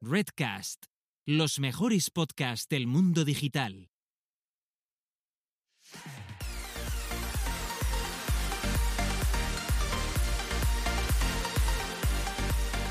Redcast, los mejores podcasts del mundo digital.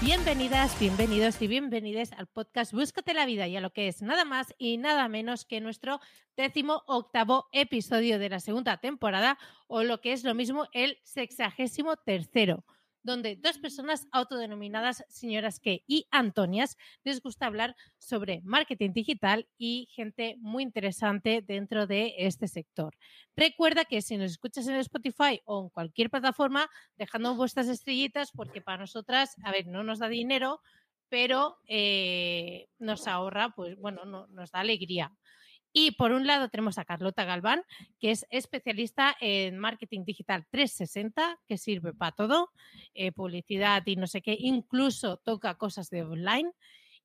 Bienvenidas, bienvenidos y bienvenidas al podcast Búscate la vida y a lo que es nada más y nada menos que nuestro décimo octavo episodio de la segunda temporada o lo que es lo mismo el sexagésimo tercero donde dos personas autodenominadas señoras que y Antonias les gusta hablar sobre marketing digital y gente muy interesante dentro de este sector. Recuerda que si nos escuchas en Spotify o en cualquier plataforma, dejando vuestras estrellitas, porque para nosotras, a ver, no nos da dinero, pero eh, nos ahorra, pues bueno, nos da alegría. Y por un lado tenemos a Carlota Galván, que es especialista en marketing digital 360, que sirve para todo, eh, publicidad y no sé qué, incluso toca cosas de online.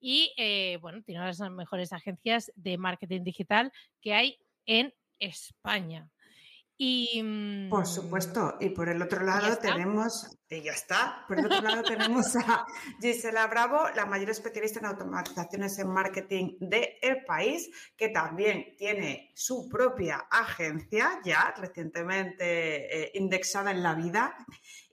Y eh, bueno, tiene una de las mejores agencias de marketing digital que hay en España. Y, por supuesto, y por el otro lado tenemos, y ya está, por el otro lado tenemos a Gisela Bravo, la mayor especialista en automatizaciones en marketing del país, que también tiene su propia agencia, ya recientemente eh, indexada en la vida,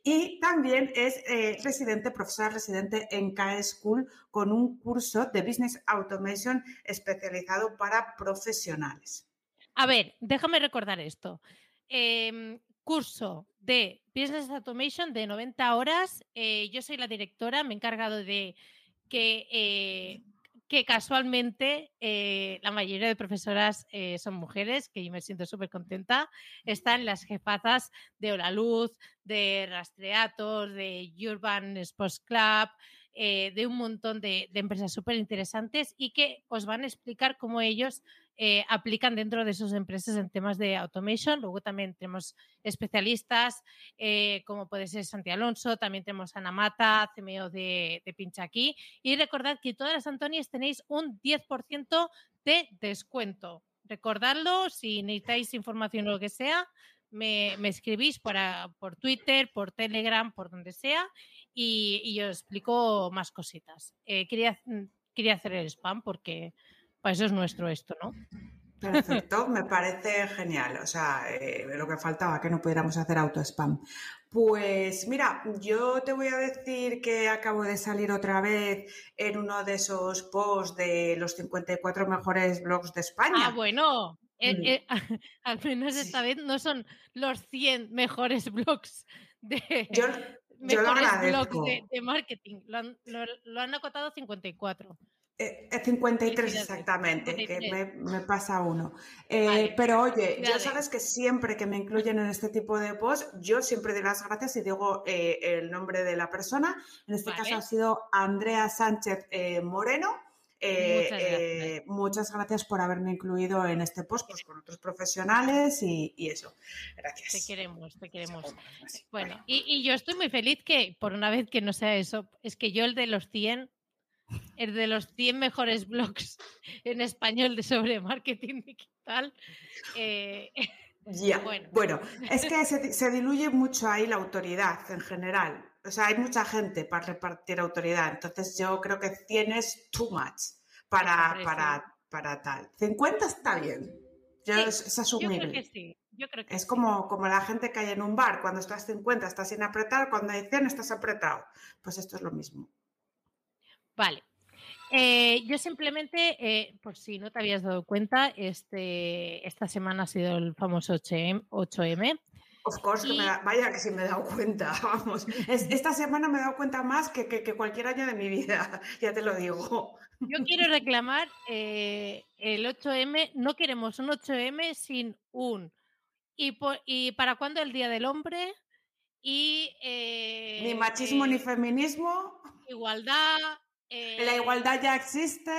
y también es eh, residente, profesora residente en KE School con un curso de Business Automation especializado para profesionales. A ver, déjame recordar esto. Em, curso de Business Automation de 90 horas. Eh, yo soy la directora, me he encargado de que, eh, que casualmente eh, la mayoría de profesoras son mujeres, que yo me siento súper contenta. Están las jefazas de Hola Luz, de Rastreatos, de Urban Sports Club, de un montón de, empresas súper interesantes y que os van a explicar cómo ellos eh, aplican dentro de sus empresas en temas de automation. Luego también tenemos especialistas eh, como puede ser Santi Alonso, también tenemos Ana Mata, CMO de, de Pincha aquí. Y recordad que todas las Antonias tenéis un 10% de descuento. Recordadlo, si necesitáis información o lo que sea, me, escribís por Twitter, por Telegram, por donde sea, y, yo os explico más cositas. Eh, quería, quería hacer el spam porque para eso es nuestro esto, ¿no? Perfecto, me parece genial. O sea, eh, lo que faltaba, que no pudiéramos hacer auto-spam. Pues mira, yo te voy a decir que acabo de salir otra vez en uno de esos posts de los 54 mejores blogs de España. Ah, bueno. Eh, eh, al menos esta vez no son los 100 mejores blogs de, yo, mejores blogs de, marketing. Lo han, lo han acotado 54. Eh, 53 exactamente, que me, pasa uno. Eh, pero oye, ya sabes que siempre que me incluyen en este tipo de post, yo siempre doy las gracias y digo eh, el nombre de la persona. En este caso ha sido Andrea Sánchez eh, Moreno. Muchas gracias. por haberme incluido en este post pues, con otros profesionales y, eso. Gracias. Te queremos, te queremos. Bueno, y, y yo estoy muy feliz que por una vez que no sea eso, es que yo el de los 100 el de los 100 mejores blogs en español de sobre marketing digital. Eh, ya, bueno. es que se, diluye mucho ahí la autoridad en general. O sea, hay mucha gente para repartir autoridad. Entonces yo creo que 100 es too much para, para, para tal. 50 está bien. es, asumible. Yo creo que sí. es como, como la gente que hay en un bar. Cuando estás 50 estás sin apretar, cuando hay 100 estás apretado. Pues esto es lo mismo. Vale. Eh, yo simplemente, eh, por si no te habías dado cuenta, este, esta semana ha sido el famoso 8M. 8M of course, vaya que sí me he dado cuenta, vamos. esta semana me he dado cuenta más que, cualquier año de mi vida, ya te lo digo. Yo quiero reclamar eh, el 8M, no queremos un 8M sin un. ¿Y, y para cuándo el Día del Hombre? Y, ni machismo ni feminismo. Igualdad, la igualdad ya existe.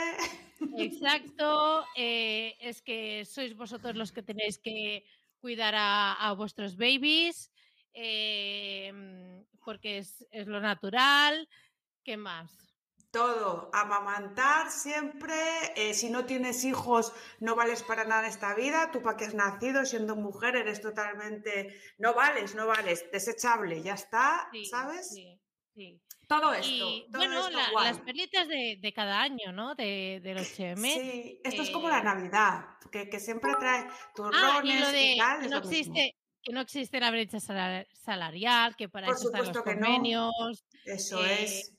Exacto, eh, es que sois vosotros los que tenéis que cuidar a, vuestros babies, eh, porque es, lo natural. ¿Qué más? Todo, amamantar siempre. Eh, si no tienes hijos, no vales para nada en esta vida. Tú para que has nacido siendo mujer eres totalmente. No vales, no vales. Desechable, ya está, ¿sabes? Sí, sí. Todo esto. bueno, las perlitas de, cada año, ¿no? De, del HM. Sí, esto es como la eh Navidad, que, siempre trae turrones ah, y, lo de, Que no, existe, que no existe la brecha salarial, que para eso están los convenios. Eso es.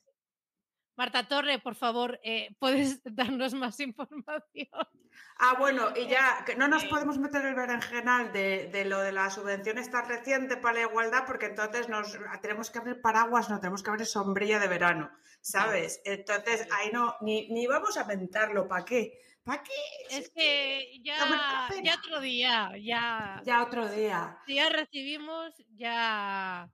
Marta Torre, por favor, ¿puedes darnos más información? Ah, bueno, y ya, que no nos podemos meter el berenjenal de, de lo de la subvención esta reciente para la igualdad, porque entonces nos tenemos que abrir paraguas, no tenemos que abrir sombrilla de verano, ¿sabes? Entonces, ahí no, ni, ni vamos a mentarlo, ¿para qué? ¿Para qué? Es que ya, ya otro día, ya. Ya otro día. Si ya recibimos, ya,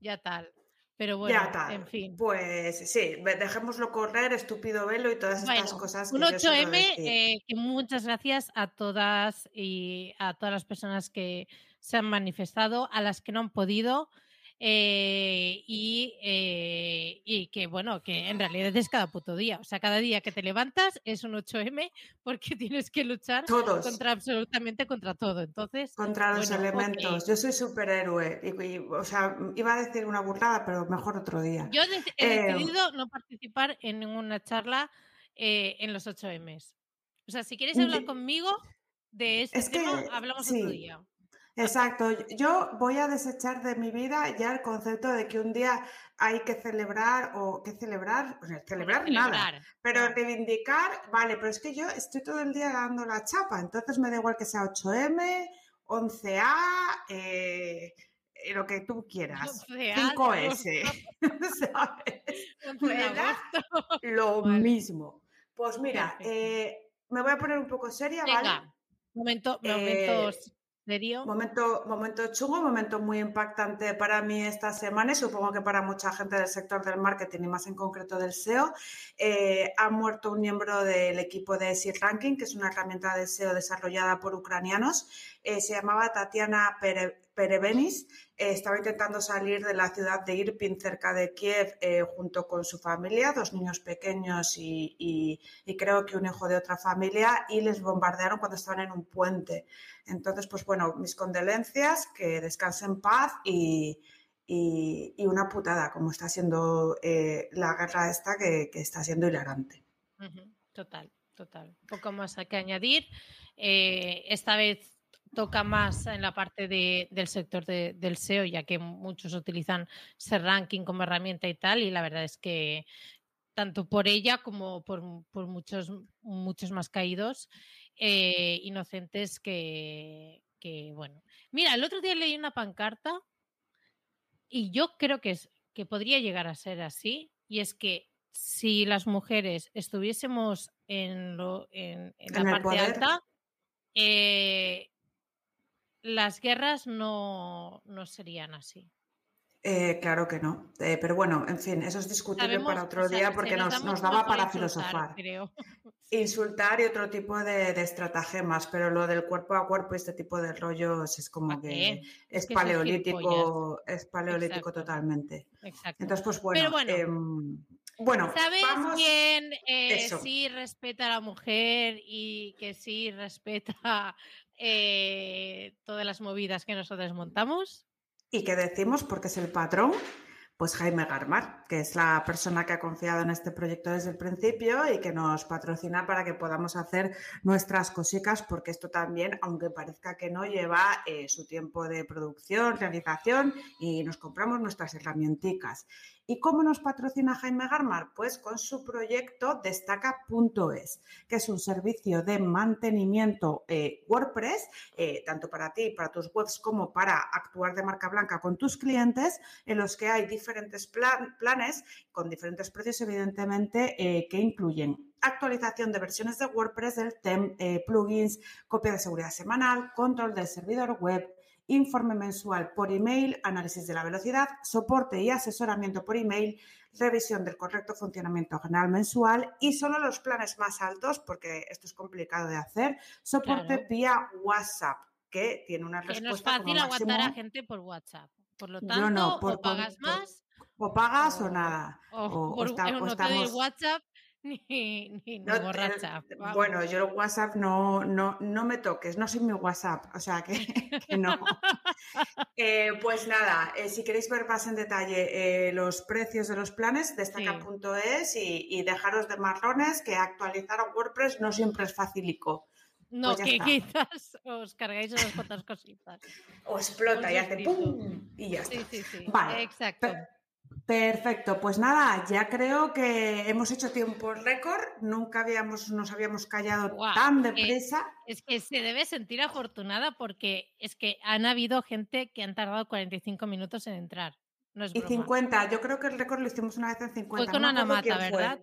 ya tal. Pero bueno, en fin. Pues sí, dejémoslo correr, estúpido velo y todas estas cosas. Que un 8M, eh, que muchas gracias a todas y a todas las personas que se han manifestado, a las que no han podido. Eh, eh, y, que bueno, que en realidad es cada puto día. O sea, cada día que te levantas es un 8M porque tienes que luchar contra absolutamente contra todo. Entonces, contra los elementos. Yo soy superhéroe. Y, o sea, iba a decir una burrada, pero mejor otro día. Yo he em, decidido no participar en ninguna charla eh, en los 8Ms. O sea, si quieres hablar conmigo de este tema, hablamos otro día. Exacto. Yo voy a desechar de mi vida ya el concepto de que un día hay que celebrar o que celebrar, o sea, celebrar, nada, pero reivindicar, vale, pero es que yo estoy todo el día dando la chapa, entonces me da igual que sea 8M, 11A, eh, lo que tú quieras, 5S, ¿sabes? lo mismo. Pues mira, eh, me voy a poner un poco seria, ¿vale? Momento, momentos eh, Momento, momento chungo, momento muy impactante para mí esta semana y supongo que para mucha gente del sector del marketing y más en concreto del SEO. Eh, ha muerto un miembro del equipo de SEO Ranking, que es una herramienta de SEO desarrollada por ucranianos. Eh, se llamaba Tatiana Perevenis eh, estaba intentando salir de la ciudad de Irpin, cerca de Kiev, eh, junto con su familia, dos niños pequeños y, creo que un hijo de otra familia, y les bombardearon cuando estaban en un puente. Entonces, pues bueno, mis condolencias, que descansen en paz y, una putada, como está siendo eh, la guerra esta, que, está siendo hilarante. Total, total. Poco más que añadir. esta vez toca más en la parte del sector del SEO, ya que muchos utilizan ese ranking como herramienta y tal, y la verdad es que tanto por ella como por, muchos, muchos más caídos eh, inocentes que, bueno. Mira, el otro día leí una pancarta y yo creo que, es, que podría llegar a ser así, y es que si las mujeres estuviésemos en, lo, en, la parte alta, eh, las guerras no, serían así. Eh, claro que no. Eh, pero bueno, en fin, eso es discutible para otro día porque nos, daba para filosofar. Insultar y otro tipo de, de, estratagemas, pero lo del cuerpo a cuerpo y este tipo de rollos es como que es, paleolítico, es paleolítico totalmente. Exacto. Entonces, pues bueno. bueno, em, ¿sabes quién eh, sí respeta a la mujer y que sí respeta eh, todas las movidas que nosotros montamos. ¿Y qué decimos? Porque es el patrón. Pues Jaime Garmar, que es la persona que ha confiado en este proyecto desde el principio y que nos patrocina para que podamos hacer nuestras cositas, porque esto también, aunque parezca que no, lleva eh, su tiempo de producción, realización y nos compramos nuestras herramientas. ¿Y cómo nos patrocina Jaime Garmar? Pues con su proyecto destaca.es, que es un servicio de mantenimiento eh, WordPress, eh, tanto para ti, para tus webs, como para actuar de marca blanca con tus clientes, en los que hay diferentes planes con diferentes precios, evidentemente, eh, que incluyen actualización de versiones de WordPress del TEM, plugins, copia de seguridad semanal, control del servidor web, informe mensual por email, análisis de la velocidad, soporte y asesoramiento por email, revisión del correcto funcionamiento general mensual y solo los planes más altos, porque esto es complicado de hacer, soporte vía WhatsApp, que tiene una respuesta. Que no es fácil aguantar a gente por WhatsApp. Por lo tanto, o pagas más. o pagas o, nada. O, por, WhatsApp ni, ni, no, borracha. bueno, yo el WhatsApp no, no, no me toques, no soy mi WhatsApp, o sea que, no. Eh, pues nada, eh, si queréis ver más en detalle eh, los precios de los planes, destaca.es y, y dejaros de marrones, que actualizar a WordPress no siempre es facilico. No, Pues que está. quizás os cargáis unas cuantas cositas. O explota y hace. ¡pum! Y ya está. Sí, sí, sí. Vale, Exacto. Perfecto, pues nada, ya creo que hemos hecho tiempo récord, nunca habíamos, nos habíamos callado tan deprisa. Es que se debe sentir afortunada porque es que han habido gente que han tardado 45 minutos en entrar. No es Y broma. 50, yo creo que el récord lo hicimos una vez en 50. con no Ana Mata, fue. ¿verdad?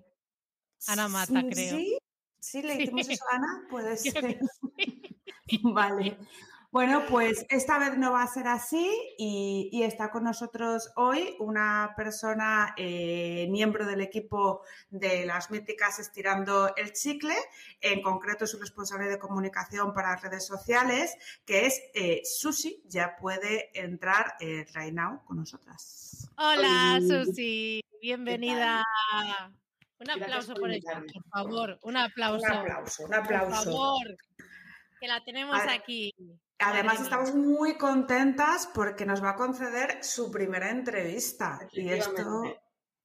Ana Mata, Sí, creo. Sí, sí, le hicimos eso a Ana, puede Creo ser. que sí. Vale. Bueno, pues esta vez no va a ser así y, y está con nosotros hoy una persona, eh, miembro del equipo de las míticas Estirando el Chicle, en concreto su responsable de comunicación para redes sociales, que es eh, Susi, ya puede entrar eh, right now con nosotras. Hola. Susi. Bienvenida. Un aplauso por por invitarme. por favor. Un Un aplauso. aplauso, un Por aplauso. favor. Que la tenemos aquí. Además, estamos muy contentas porque nos va a conceder su primera entrevista. Y esto,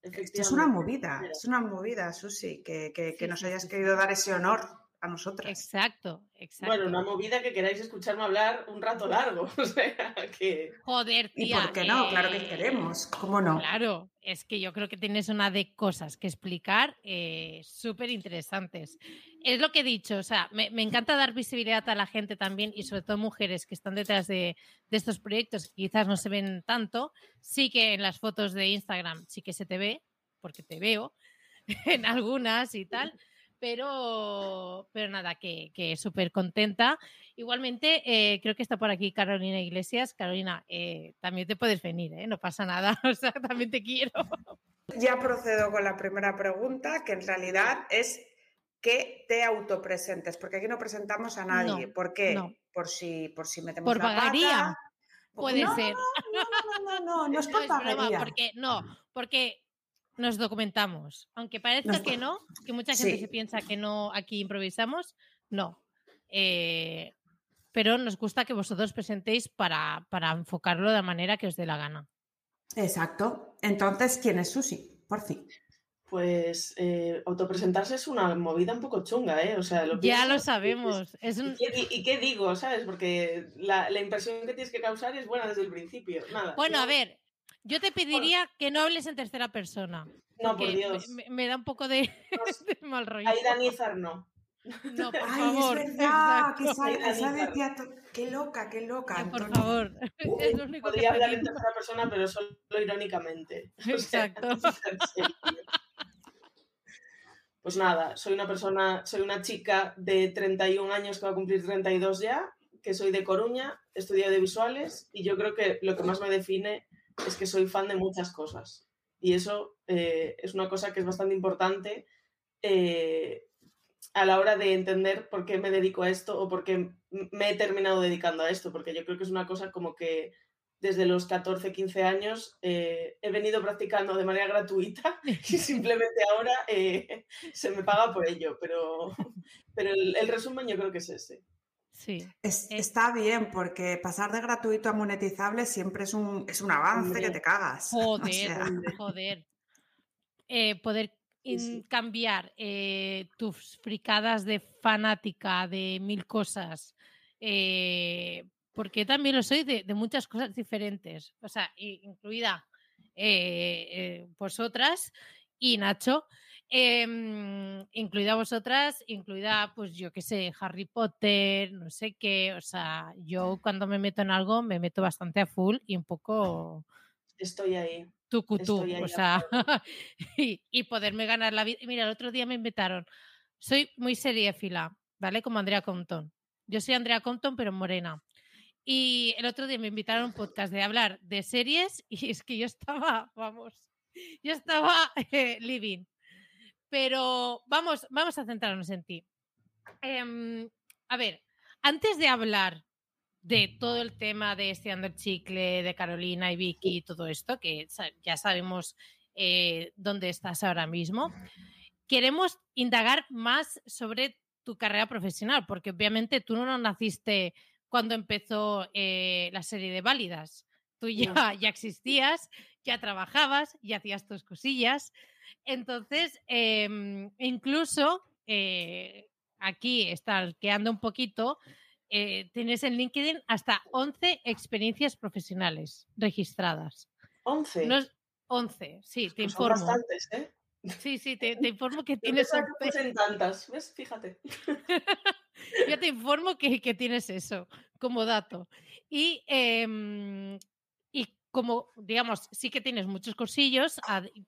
es una movida, es una movida, Susi, que, que- que Sí, nos hayas querido dar ese honor a nosotras. Exacto, exacto. Bueno, una movida que queráis escucharme hablar un rato largo. O sea, que Joder, ¿Y tía. por qué no? Claro que eh, queremos, ¿cómo no? Claro, es que yo creo que tienes una de cosas que explicar eh, súper interesantes. Es lo que he dicho, o sea, me, me encanta dar visibilidad a la gente también y sobre todo mujeres que están detrás de, de estos proyectos que quizás no se ven tanto. Sí que en las fotos de Instagram sí que se te ve, porque te veo en algunas y tal. Pero, pero nada, que, que súper contenta. Igualmente, eh, creo que está por aquí Carolina Iglesias. Carolina, eh, también te puedes venir, ¿eh? no pasa nada. O sea, también te quiero. Ya procedo con la primera pregunta, que en realidad es que te autopresentes, porque aquí no presentamos a nadie. No, ¿Por qué? no. Por si, por si metemos Por la vagaría, pata. Puede no, ser. No, no, no, no, no es No por es broma, porque no, porque nos documentamos. Aunque parezca Nos que no, que mucha gente Sí. se piensa que no aquí improvisamos, no. Eh, pero nos gusta que vosotros presentéis para, para enfocarlo de la manera que os dé la gana. Exacto. Entonces, ¿quién es Susi? Por fin. Pues eh, autopresentarse es una movida un poco chunga, ¿eh? O sea, lo Ya lo sabemos. Es ¿Y un... qué, di- y qué digo, sabes? Porque la, la impresión que tienes que causar es buena desde el principio. Nada. Bueno, no- a ver, yo te pediría que no hables en tercera persona. No, por Dios. Me, me da un poco de, de mal rollo. Aidanizar no. No, por Ay, favor. es verdad, que decía to- Qué loca, qué loca. Que por favor. Es lo único que Podría hablar en tercera persona, pero solo irónicamente. O sea, Exacto. Pues nada, soy una persona, soy una chica de 31 años que va a cumplir 32 ya, que soy de Coruña, estudio audiovisuales y yo creo que lo que más me define es que soy fan de muchas cosas. Y eso eh, es una cosa que es bastante importante eh, a la hora de entender por qué me dedico a esto o por qué me he terminado dedicando a esto, porque yo creo que es una cosa como que desde los 14, 15 años eh, he venido practicando de manera gratuita y simplemente ahora se me paga por ello, pero, pero el, el resumen yo creo que es ese. Sí. Es- Eh. está bien, porque pasar de gratuito a monetizable siempre es un, es un avance que te cagas. O Joder, sea, joder. Eh, poder Sí, in- sí. cambiar eh, tus fricadas de fanática de mil cosas, eh, porque también lo soy de, de muchas cosas diferentes, o sea, incluida vosotras y Nacho, em, incluida vosotras, incluida, pues yo qué sé, Harry Potter, no sé qué, o sea, yo cuando me meto en algo me meto bastante a full y un poco Estoy ahí. Estoy ahí o sea, y, y poderme ganar la vida. Mira, el otro día me invitaron, soy muy seriéfila, ¿vale? Como Andrea Compton. Yo soy Andrea Compton, pero morena. Y el otro día me invitaron a un podcast de hablar de series y es que yo estaba, vamos, yo estaba eh, living. Pero vamos, vamos a centrarnos en ti. Em, a ver, antes de hablar de todo el tema de este Under Chicle, de Carolina y Vicky y todo esto, que ya sabemos eh, dónde estás ahora mismo, queremos indagar más sobre tu carrera profesional, porque obviamente tú no naciste cuando empezó eh, la serie de Válidas. Tú ya, ya existías, ya trabajabas, ya hacías tus cosillas. Entonces, em, incluso eh, aquí quedando un poquito, eh, tienes en LinkedIn hasta 11 experiencias profesionales registradas. 11. No 11, sí, pues te informo. bastantes, ¿eh? Sí, sí, te, informo que tienes. en tantas, ¿ves? Fíjate. Yo te informo que, tienes eso como dato. Y, em, y como, digamos, sí que tienes muchos cursillos,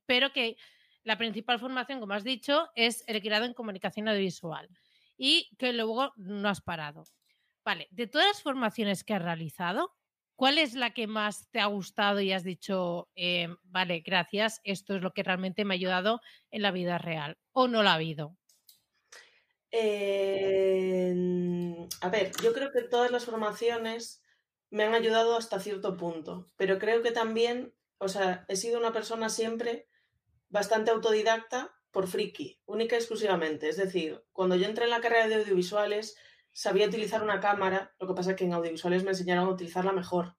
pero que la principal formación, como has dicho, es el grado en comunicación audiovisual y que luego no has parado. Vale, de todas las formaciones que has realizado, ¿cuál es la que más te ha gustado y has dicho, eh, vale, gracias, esto es lo que realmente me ha ayudado en la vida real? ¿O no la ha habido? a ver, yo creo que todas las formaciones me han ayudado hasta cierto punto, pero creo que también, o sea, he sido una persona siempre bastante autodidacta por friki, única y exclusivamente. Es decir, cuando yo entré en la carrera de audiovisuales, sabía utilizar una cámara, lo que pasa es que en audiovisuales me enseñaron a utilizarla mejor.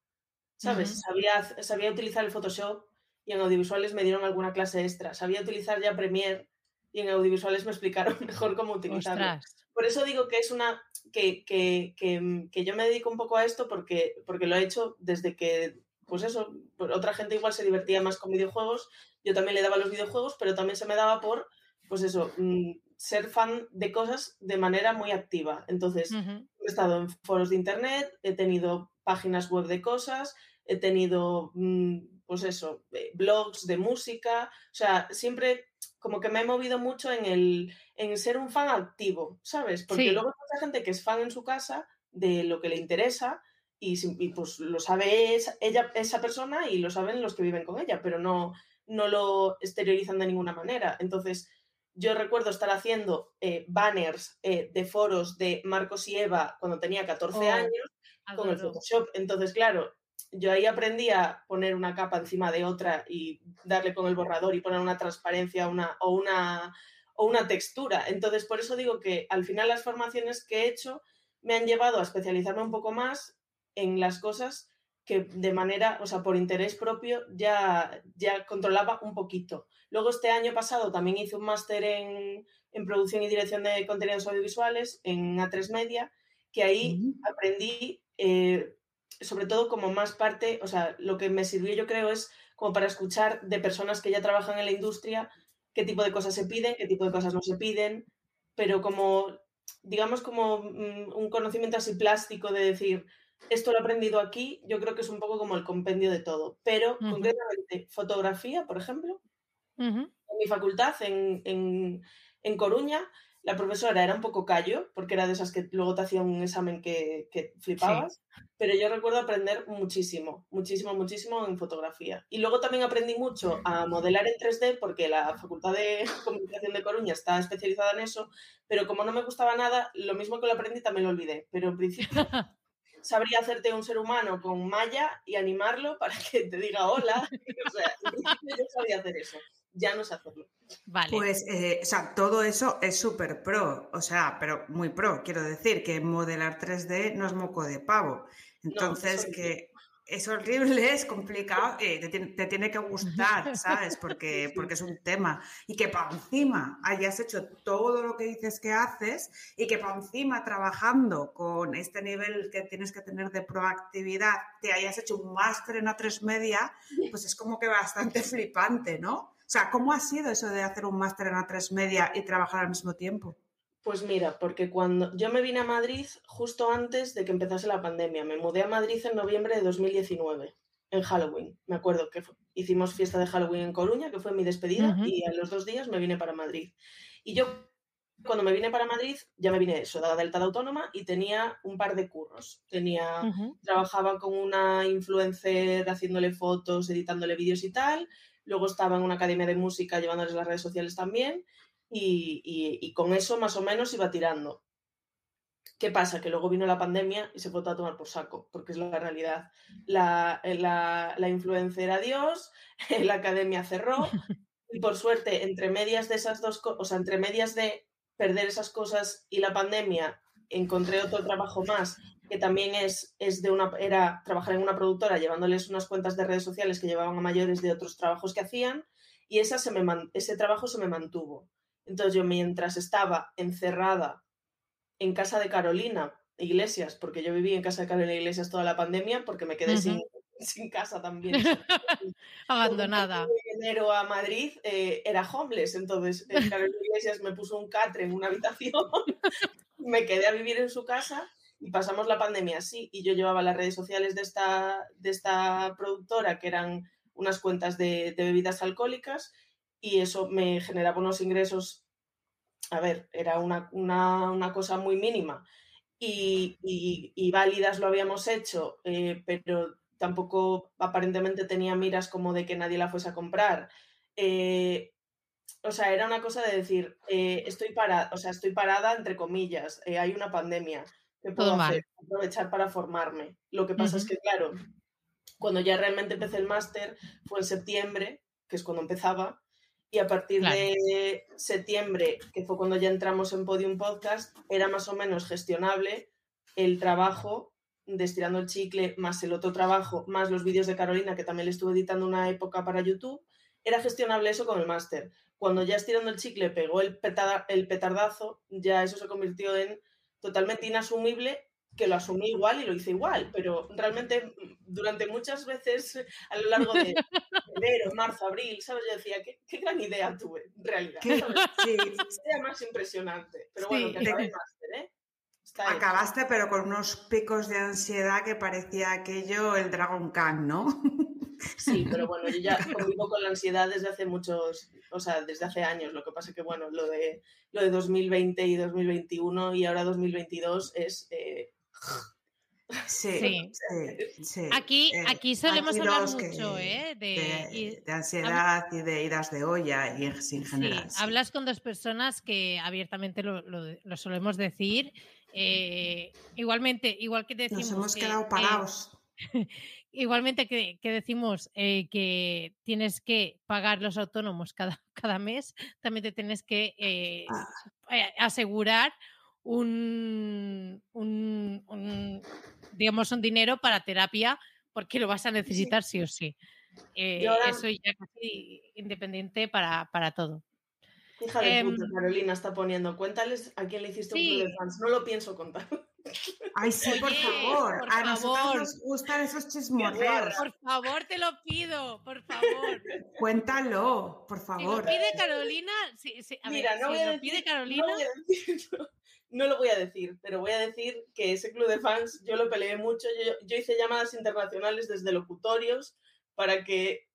¿Sabes? sabía, sabía utilizar el Photoshop y en audiovisuales me dieron alguna clase extra. Sabía utilizar ya Premiere y en audiovisuales me explicaron mejor cómo utilizarlo. Por eso digo que es una. Que, que, que, que, yo me dedico un poco a esto porque, porque lo he hecho desde que. Pues eso, otra gente igual se divertía más con videojuegos. Yo también le daba los videojuegos, pero también se me daba por, pues eso, mm, ser fan de cosas de manera muy activa. Entonces, he estado en foros de internet, he tenido páginas web de cosas, he tenido, mm, pues eso, eh, blogs de música, o sea, siempre como que me he movido mucho en, el, en ser un fan activo, ¿sabes? Porque luego hay mucha gente que es fan en su casa de lo que le interesa y, pues lo sabe ella, esa persona y lo saben los que viven con ella, pero no, no lo exteriorizan de ninguna manera. Entonces, yo recuerdo estar haciendo eh, banners eh, de foros de Marcos y Eva cuando tenía 14 años con el Photoshop. Entonces, claro, yo ahí aprendí a poner una capa encima de otra y darle con el borrador y poner una transparencia una, o, una, o una textura. Entonces, por eso digo que al final las formaciones que he hecho me han llevado a especializarme un poco más en las cosas que de manera, o sea, por interés propio ya, ya controlaba un poquito. Luego este año pasado también hice un máster en, producción y dirección de contenidos audiovisuales en A3 Media, que ahí aprendí eh, sobre todo como más parte, o sea, lo que me sirvió yo creo es como para escuchar de personas que ya trabajan en la industria qué tipo de cosas se piden, qué tipo de cosas no se piden, pero como, digamos, como mm, un conocimiento así plástico de decir, esto lo he aprendido aquí, yo creo que es un poco como el compendio de todo. Pero concretamente, fotografía, por ejemplo, en mi facultad, en, en, en, Coruña, la profesora era un poco callo, porque era de esas que luego te hacía un examen que, que flipabas, pero yo recuerdo aprender muchísimo, muchísimo, muchísimo en fotografía. Y luego también aprendí mucho a modelar en 3D, porque la Facultad de Comunicación de Coruña está especializada en eso, pero como no me gustaba nada, lo mismo que lo aprendí también lo olvidé. Pero en principio sabría hacerte un ser humano con malla y animarlo para que te diga hola. o sea, yo sabría hacer eso. Ya no sé hacerlo. Vale. Pues, eh, o sea, todo eso es súper pro, o sea, pero muy pro. Quiero decir que modelar 3D no es moco de pavo. Entonces, que, es horrible, es complicado, eh, te, tiene que gustar, ¿sabes? Porque, porque es un tema. Y que para encima hayas hecho todo lo que dices que haces y que para encima trabajando con este nivel que tienes que tener de proactividad, te hayas hecho un máster en A3 Media, pues es como que bastante flipante, ¿no? O sea, ¿cómo ha sido eso de hacer un máster en A3 Media y trabajar al mismo tiempo? Pues mira, porque cuando yo me vine a Madrid justo antes de que empezase la pandemia, me mudé a Madrid en noviembre de 2019, en Halloween. Me acuerdo que hicimos fiesta de Halloween en Coruña, que fue mi despedida, y a los dos días me vine para Madrid. Y yo, cuando me vine para Madrid, ya me vine eso, de Delta de Autónoma, y tenía un par de curros. Tenía, trabajaba con una influencer haciéndole fotos, editándole vídeos y tal. Luego estaba en una academia de música llevándoles las redes sociales también y, con eso más o menos iba tirando. ¿Qué pasa? Que luego vino la pandemia y se fue a tomar por saco, porque es la realidad. La, la, la influencer adiós, la academia cerró y por suerte, entre medias de esas dos cosas, o sea, entre medias de perder esas cosas y la pandemia, encontré otro trabajo más que también es, es de una, era trabajar en una productora llevándoles unas cuentas de redes sociales que llevaban a mayores de otros trabajos que hacían y esa se me ese trabajo se me mantuvo. Entonces yo mientras estaba encerrada en casa de Carolina Iglesias, porque yo viví en casa de Carolina Iglesias toda la pandemia, porque me quedé sin, sin, casa también. Abandonada. En enero a Madrid eh, era homeless, entonces eh, Carolina Iglesias me puso un catre en una habitación, me quedé a vivir en su casa y pasamos la pandemia así. Y yo llevaba las redes sociales de esta, de esta productora, que eran unas cuentas de, bebidas alcohólicas, y eso me generaba unos ingresos, a ver, era una, cosa muy mínima. Y, válidas lo habíamos hecho, eh, pero tampoco aparentemente tenía miras como de que nadie la fuese a comprar. Eh, o sea, era una cosa de decir, eh, estoy parada, o sea, estoy parada entre comillas, hay una pandemia, ¿Qué puedo hacer? Aprovechar para formarme. Lo que pasa es que, claro, cuando ya realmente empecé el máster fue en septiembre, que es cuando empezaba, y a partir de septiembre, que fue cuando ya entramos en Podium Podcast, era más o menos gestionable el trabajo de Estirando el Chicle, más el otro trabajo, más los vídeos de Carolina, que también le estuve editando una época para YouTube, era gestionable eso con el máster. Cuando ya Estirando el Chicle pegó el, el petardazo, ya eso se convirtió en totalmente inasumible que lo asumí igual y lo hice igual, pero realmente mm, durante muchas veces a lo largo de enero, marzo, abril, ¿sabes? Yo decía, qué, qué gran idea tuve, en realidad. Sí. Sería más impresionante, pero bueno, que acabé el máster, ¿eh? Acabaste, pero con unos picos de ansiedad que parecía aquello el Dragon Khan, ¿no? Sí, pero bueno, yo ya convivo con la ansiedad desde hace muchos, o sea, desde hace años. Lo que pasa que, bueno, lo de, lo de 2020 y 2021 y ahora 2022 es... Eh, sí, sí, Aquí, eh, aquí solemos hablar mucho ¿eh? de, de, ansiedad y de idas de olla y en general. Sí, hablas con dos personas que abiertamente lo, lo, solemos decir. Eh, igualmente, igual que decimos. Nos hemos quedado parados. Igualmente que, decimos eh, que tienes que pagar los autónomos cada, cada mes, también te tienes que ah. asegurar un, digamos, un dinero para terapia porque lo vas a necesitar sí, o sí. Eso ya casi independiente para, para todo. Hija de puta, Carolina está poniendo. Cuéntales a quién le hiciste un club de fans. No lo pienso contar. Ay, sí, por favor. a nosotros nos gustan esos chismorreos. Por favor, te lo pido, por favor. Cuéntalo, por favor. Si lo pide Carolina, Mira, no lo pide Carolina. No, lo voy a decir, pero voy a decir que ese club de fans yo lo peleé mucho. yo hice llamadas internacionales desde locutorios para que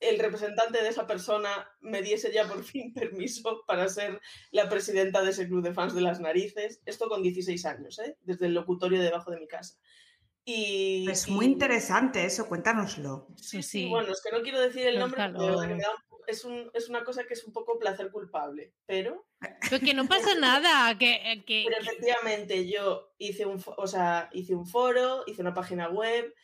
el representante de esa persona me diese ya por fin permiso para ser la presidenta de ese club de fans de las narices. Esto con 16 años, ¿eh? desde el locutorio debajo de mi casa. Y, es muy interesante eso, cuéntanoslo. Sí, sí. Bueno, es que no quiero decir el nombre es, es, una cosa que es un poco placer culpable, pero... Pero que no pasa nada, que, que... Pero efectivamente yo hice un, o sea, hice un foro, hice una página web,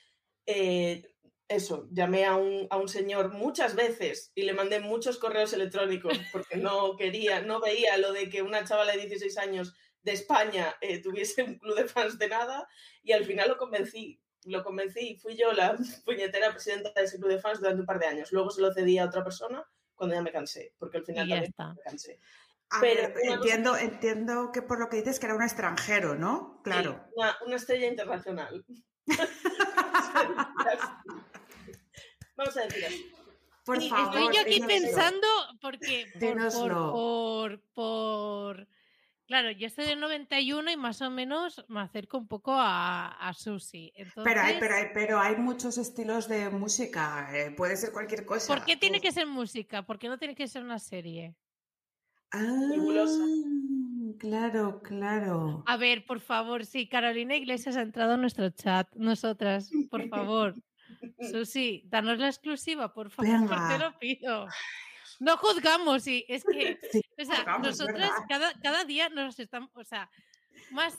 eh, eso, llamé a un, a un, señor muchas veces y le mandé muchos correos electrónicos porque no quería, no veía lo de que una chavala de 16 años de España eh, tuviese un club de fans de nada y al final lo convencí, lo convencí y fui yo la puñetera presidenta de ese club de fans durante un par de años. Luego se lo cedí a otra persona cuando ya me cansé, porque al final también me cansé. Pero entiendo, entiendo que por lo que dices que era un extranjero, ¿no? Claro. una, una estrella internacional. Vamos a decir así. Por favor. Estoy yo aquí pensando porque por, por, Claro, yo estoy de 91 y más o menos me acerco un poco a, a Susi. Pero, hay, pero, hay, pero hay muchos estilos de música, eh, puede ser cualquier cosa. ¿Por qué tiene que ser música? ¿Por qué no tiene que ser una serie? Ah, claro, claro. A ver, por favor, sí, Carolina Iglesias ha entrado en nuestro chat, nosotras, por favor. Susi, danos la exclusiva, por favor, te lo pido. No juzgamos, sí, es que o sea, nosotras cada, cada, día nos estamos, o sea, más,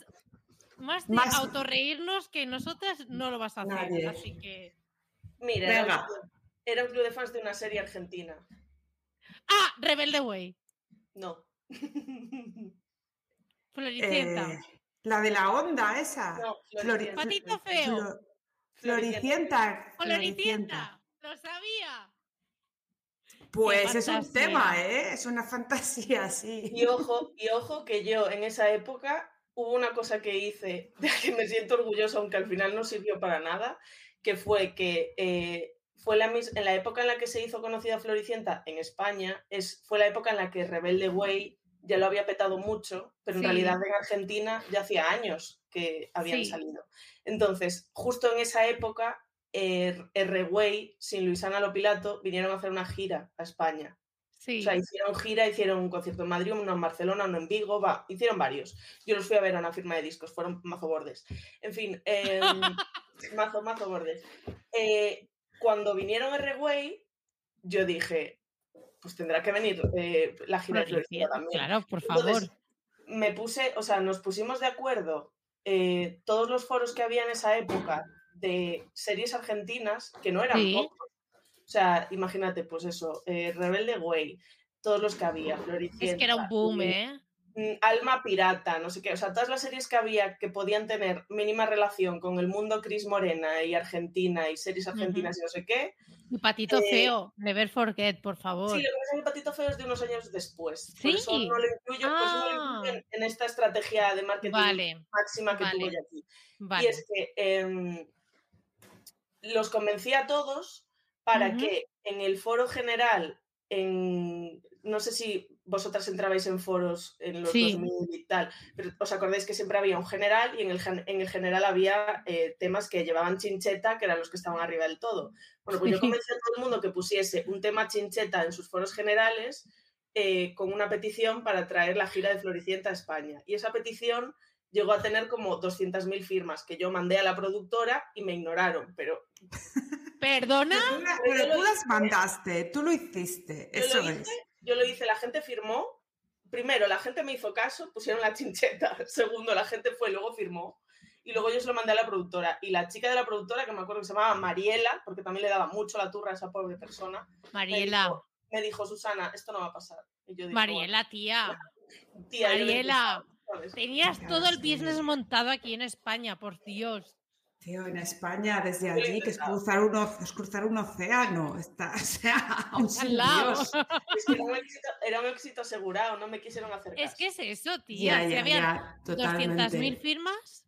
más de autorreírnos que nosotras no lo vas a hacer, así que... Mira, era, era un club de fans de una serie argentina. Ah, Rebelde Way. No. Floricienta. Eh, La de la onda esa. No, Floricienta. Patito feo. Flo- Floricienta. Floricienta. Lo sabía. Pues es un tema, ¿eh? Es una fantasía, sí. Y ojo, y ojo que yo en esa época hubo una cosa que hice de la que me siento orgullosa, aunque al final no sirvió para nada, que fue que eh, fue la mis- en la época en la que se hizo conocida Floricienta en España, es, fue la época en la que Rebelde Way ya lo había petado mucho, pero en realidad en Argentina ya hacía años que habían Sí. salido. Entonces, justo en esa época, eh, R-Way, sin Luisana Lopilato, vinieron a hacer una gira a España. Sí. O sea, hicieron gira, hicieron un concierto en Madrid, uno en Barcelona, uno en Vigo, va, hicieron varios. Yo los fui a ver a una firma de discos, fueron mazo bordes. En fin, em, mazo, mazo bordes. Eh, cuando vinieron R-Way, yo dije, pues tendrá que venir eh, la gira de Floricienta Floricienta, también. Claro, por favor. Entonces, me puse, o sea, nos pusimos de acuerdo eh, todos los foros que había en esa época de series argentinas, que no eran Sí. pocos. O sea, imagínate, pues eso, eh, Rebelde Way, todos los que había, Floricienta. es que era un boom, eh, mm, Alma Pirata, no sé qué, o sea, todas las series que había que podían tener mínima relación con el mundo Cris Morena y Argentina y series argentinas y no sé qué. Y Patito eh, Feo, Never Forget, por Sí, favor. lo que pasa es que el Patito Feo es de unos años después. Por eso Sí. no lo incluyo, por eso no lo incluyo en, en esta estrategia de marketing Vale, máxima que tuve vale. yo aquí. vale. Y es que em, los convencí a todos para que en el foro general, en, no sé si vosotras entrabais en foros en los Sí. 2000 y tal, pero os acordáis que siempre había un general y en el, en el general había eh, temas que llevaban chincheta, que eran los que estaban arriba del todo. Bueno, pues yo convencí a todo el mundo que pusiese un tema chincheta en sus foros generales eh, con una petición para traer la gira de Floricienta a España. Y esa petición llegó a tener como 200.000 firmas que yo mandé a la productora y me ignoraron, pero ¿Perdona? Pero yo tú las mandaste, tú lo hiciste, yo eso lo hice, es. yo lo hice, la gente firmó. Primero, la gente me hizo caso, pusieron la chincheta. Segundo, la gente fue, luego firmó. Y luego yo se lo mandé a la productora. Y la chica de la productora, que me acuerdo que se llamaba Mariela, porque también le daba mucho la turra a esa pobre persona, me Mariela, dijo, me dijo, Susana, esto no va a pasar. Y yo dije, Mariela, tía. "Bueno, tía, yo Mariela, intentado", ¿sabes? Tenías Ya todo el business montado aquí en España, por Dios. Tío, en España, desde allí, que es cruzar un, es cruzar un océano. Está, o sea, aún sin Al lado. Dios. Es que era un, éxito, era un éxito asegurado, no me quisieron hacer caso. Es que es eso, tía. Ya, si ya, ya, 200.000 totalmente. firmas,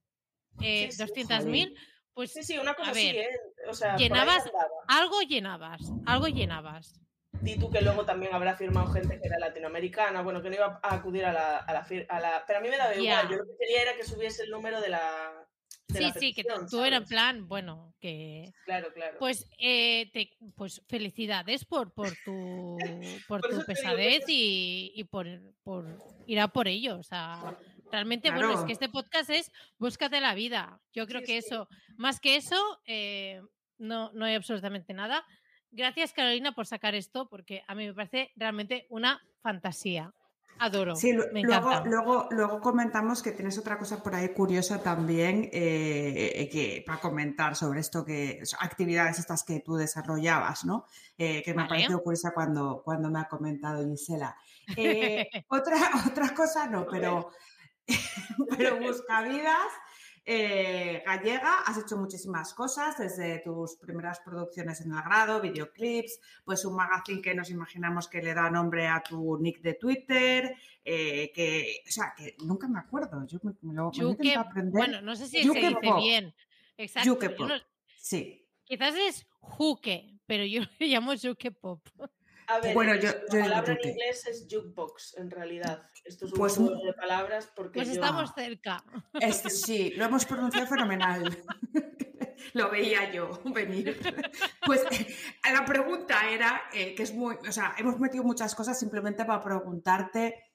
eh, Sí, sí, 200.000, pues Sí, sí, una cosa A así, ¿eh? O sea, llenabas- algo llenabas, algo llenabas. Di tú que luego también habrá firmado gente que era latinoamericana, bueno, que no iba a acudir a la, a la, a la- Pero a mí me daba igual, yo lo que quería era que subiese el número de la... de Sí, la sí, que tú era en ¿sabes? plan, bueno, que... Claro, claro. Pues, eh, te- pues felicidades por, por tu, por Por tu pesadez y, y por, por ir a por ello. O sea, realmente, bueno, es que este podcast es búscate la vida. Yo creo Sí, que sí. eso, más que eso, eh, no, no hay absolutamente nada. Gracias, Carolina, por sacar esto, porque a mí me parece realmente una fantasía. Adoro. Sí, me luego, luego, luego comentamos que tienes otra cosa por ahí curiosa también eh, que, para comentar sobre esto que actividades estas que tú desarrollabas, ¿no? Eh, que me ha parecido curiosa cuando, cuando me ha comentado Gisela. Eh, otra, otra cosa no, pero, pero Buscavidas eh, gallega, has hecho muchísimas cosas, desde tus primeras producciones en el grado, videoclips, pues un magazine que nos imaginamos que le da nombre a tu nick de Twitter, eh, que, o sea, que nunca me acuerdo, yo me, me lo, me lo he Yuke- intentado aprender. bueno, no sé si se Yuke dice Pop. bien. Exacto. Yo Pop. no- Sí, quizás es juke, pero yo le llamo Yuke Pop. A ver, bueno, la yo- yo digo palabra en inglés es jukebox, en realidad. Esto es un Pues juego de palabras porque Pues yo... estamos cerca. es- sí, lo hemos pronunciado fenomenal. Lo veía yo venir. Pues eh, la pregunta era, eh, que es muy, o sea, hemos metido muchas cosas simplemente para preguntarte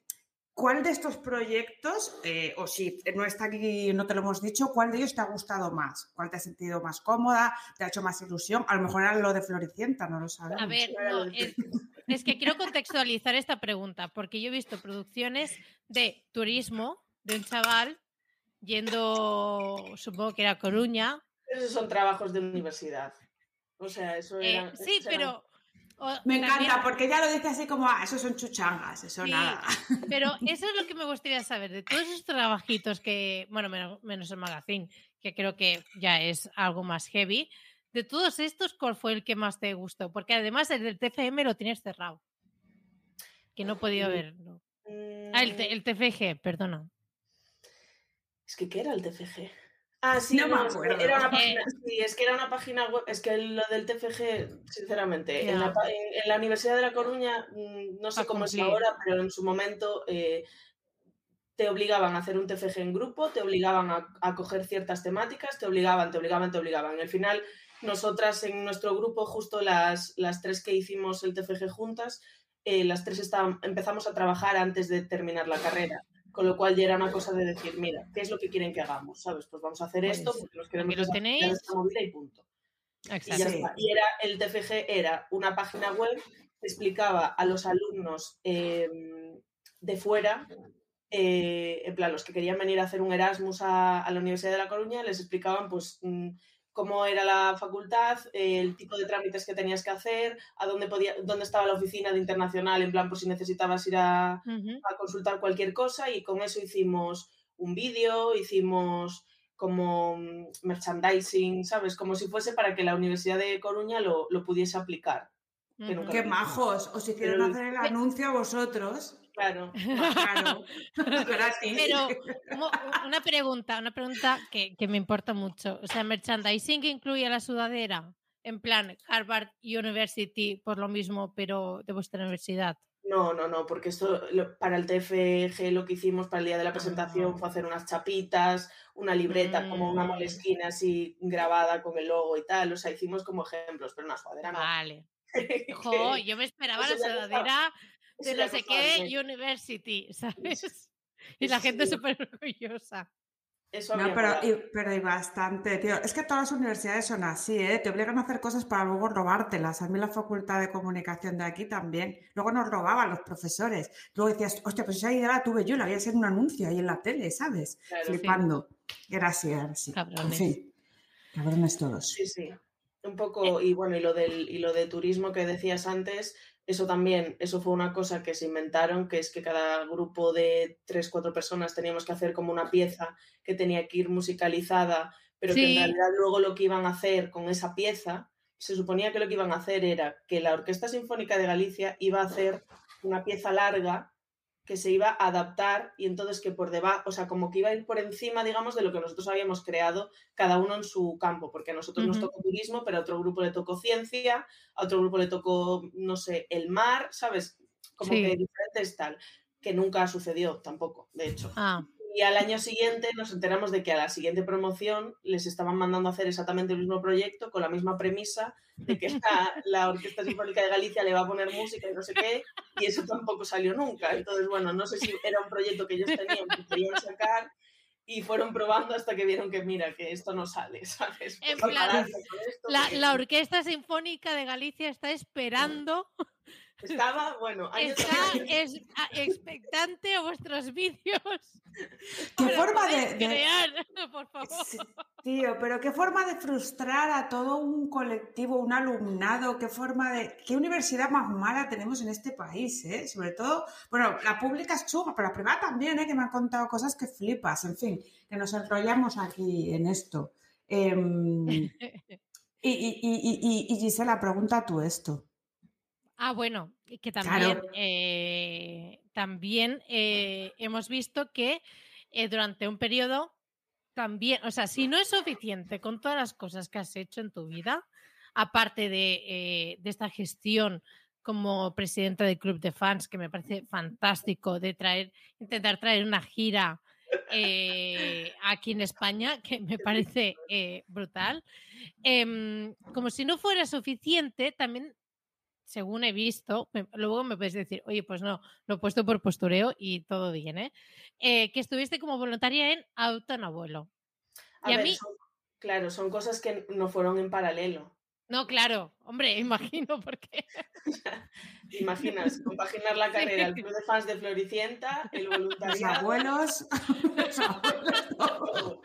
cuál de estos proyectos, eh, o si no está aquí y no te lo hemos dicho, cuál de ellos te ha gustado más, cuál te has sentido más cómoda, te ha hecho más ilusión, a lo mejor era lo de Floricienta, no lo sabemos. A ver, no, es, es que quiero contextualizar esta pregunta, porque yo he visto producciones de turismo de un chaval yendo, supongo que era a Coruña. Esos son trabajos de universidad. O sea, eso Eh, era... sí, esos me encanta, porque ella lo dice así como, ah, eso son chuchangas, eso nada. Pero eso es lo que me gustaría saber, de todos esos trabajitos que, bueno, menos, el magazine, que creo que ya es algo más heavy, de todos estos, ¿cuál fue el que más te gustó? Porque además el del TFM lo tienes cerrado, que no he podido verlo. Ah, el, el TFG, perdona. Es que, ¿qué era el TFG? Ah, sí, no, me acuerdo. Era una página, sí, es que era una página web. Es que lo del TFG, sinceramente, en, la, Universidad de La Coruña, mm, no sé cómo es ahora, pero en su momento eh, te obligaban a hacer un TFG en grupo, te obligaban a, coger ciertas temáticas, te obligaban, te obligaban, te obligaban. Al final, nosotras en nuestro grupo, justo las, las tres que hicimos el TFG juntas, eh, las tres estaban, empezamos a trabajar antes de terminar la carrera. Con lo cual ya era una cosa de decir, mira, ¿qué es lo que quieren que hagamos? ¿Sabes? Pues vamos a hacer esto porque nos queremos lo tenéis? esta movida y punto. Y, ya está. y era, el TFG era una página web que explicaba a los alumnos em, de fuera, eh, en plan, los que querían venir a hacer un Erasmus a, a, la Universidad de La Coruña, les explicaban pues mm, cómo era la facultad, el tipo de trámites que tenías que hacer, a dónde, podía, dónde estaba la oficina de internacional, en plan, por si necesitabas ir a, consultar cualquier cosa, y con eso hicimos un vídeo, hicimos como mm, merchandising, ¿sabes? Como si fuese para que la Universidad de Coruña lo, pudiese aplicar. Qué majos, os hicieron hacer el anuncio a vosotros. Claro, claro. Pero una pregunta, una pregunta que, me importa mucho. O sea, merchandising incluye la sudadera, en plan Harvard University, por lo mismo, pero de vuestra universidad. No, no, no, porque esto para el TFG lo que hicimos para el día de la presentación ah. fue hacer unas chapitas, una libreta como una mm. molesquina así grabada con el logo y tal. O sea, hicimos como ejemplos, pero una sudadera no. Vale. yo me esperaba la sudadera de no sé qué university, ¿sabes? Y la gente súper orgullosa. Eso no, pero, y, pero hay bastante, tío. Es que todas las universidades son así, ¿eh? Te obligan a hacer cosas para luego robártelas. A mí la facultad de comunicación de aquí también. Luego nos robaban los profesores. Luego decías, hostia, pues esa idea la tuve yo, la voy a hacer un anuncio ahí en la tele, ¿sabes? Flipando. Gracias. En fin. Cabrones todos. Sí, sí. Un poco, y bueno, y lo del, y lo de turismo que decías antes, eso también, eso fue una cosa que se inventaron, que es que cada grupo de tres, cuatro personas teníamos que hacer como una pieza que tenía que ir musicalizada, pero que en realidad luego lo que iban a hacer con esa pieza, se suponía que lo que iban a hacer era que la Orquesta Sinfónica de Galicia iba a hacer una pieza larga que se iba a adaptar y entonces que por debajo, o sea, como que iba a ir por encima, digamos, de lo que nosotros habíamos creado, cada uno en su campo, porque a nosotros nos tocó turismo, pero a otro grupo le tocó ciencia, a otro grupo le tocó, no sé, el mar, ¿sabes? Como que diferentes tal, que nunca sucedió tampoco, de hecho. Ah. Y al año siguiente nos enteramos de que a la siguiente promoción les estaban mandando a hacer exactamente el mismo proyecto con la misma premisa de que la, Orquesta Sinfónica de Galicia le va a poner música y no sé qué, y eso tampoco salió nunca. Entonces, bueno, no sé si era un proyecto que ellos tenían que querían sacar y fueron probando hasta que vieron que mira, que esto no sale, ¿sabes? En plan, la, la, Orquesta Sinfónica de Galicia está esperando estaba, bueno, Está es, expectante a vuestros vídeos. ¿Qué forma de, crear, por favor? tío, pero qué forma de frustrar a todo un colectivo, un alumnado, qué forma de. qué universidad más mala tenemos en este país, ¿eh? Sobre todo, bueno, la pública es chunga, pero la privada también, ¿eh? Que me han contado cosas que flipas, en fin, que nos enrollamos aquí en esto. Em, y, y, y, y Gisela, pregunta tú esto. Ah, bueno, que también, eh, también eh, hemos visto que eh, durante un periodo también, o sea, si no es suficiente con todas las cosas que has hecho en tu vida, aparte de, de esta gestión como presidenta del club de fans, que me parece fantástico, de traer, intentar traer una gira aquí en España, que me parece brutal. Em, como si no fuera suficiente, también según he visto, luego me puedes decir, oye, pues no, lo he puesto por postureo y todo bien, ¿eh? eh que estuviste como voluntaria en Autonabuelo. y a mí... claro, son cosas que no fueron en paralelo. No, claro, hombre, imagino porque. Imaginas, compaginar la carrera, el club de fans de Floricienta, el voluntariado. Los abuelos. Los abuelos.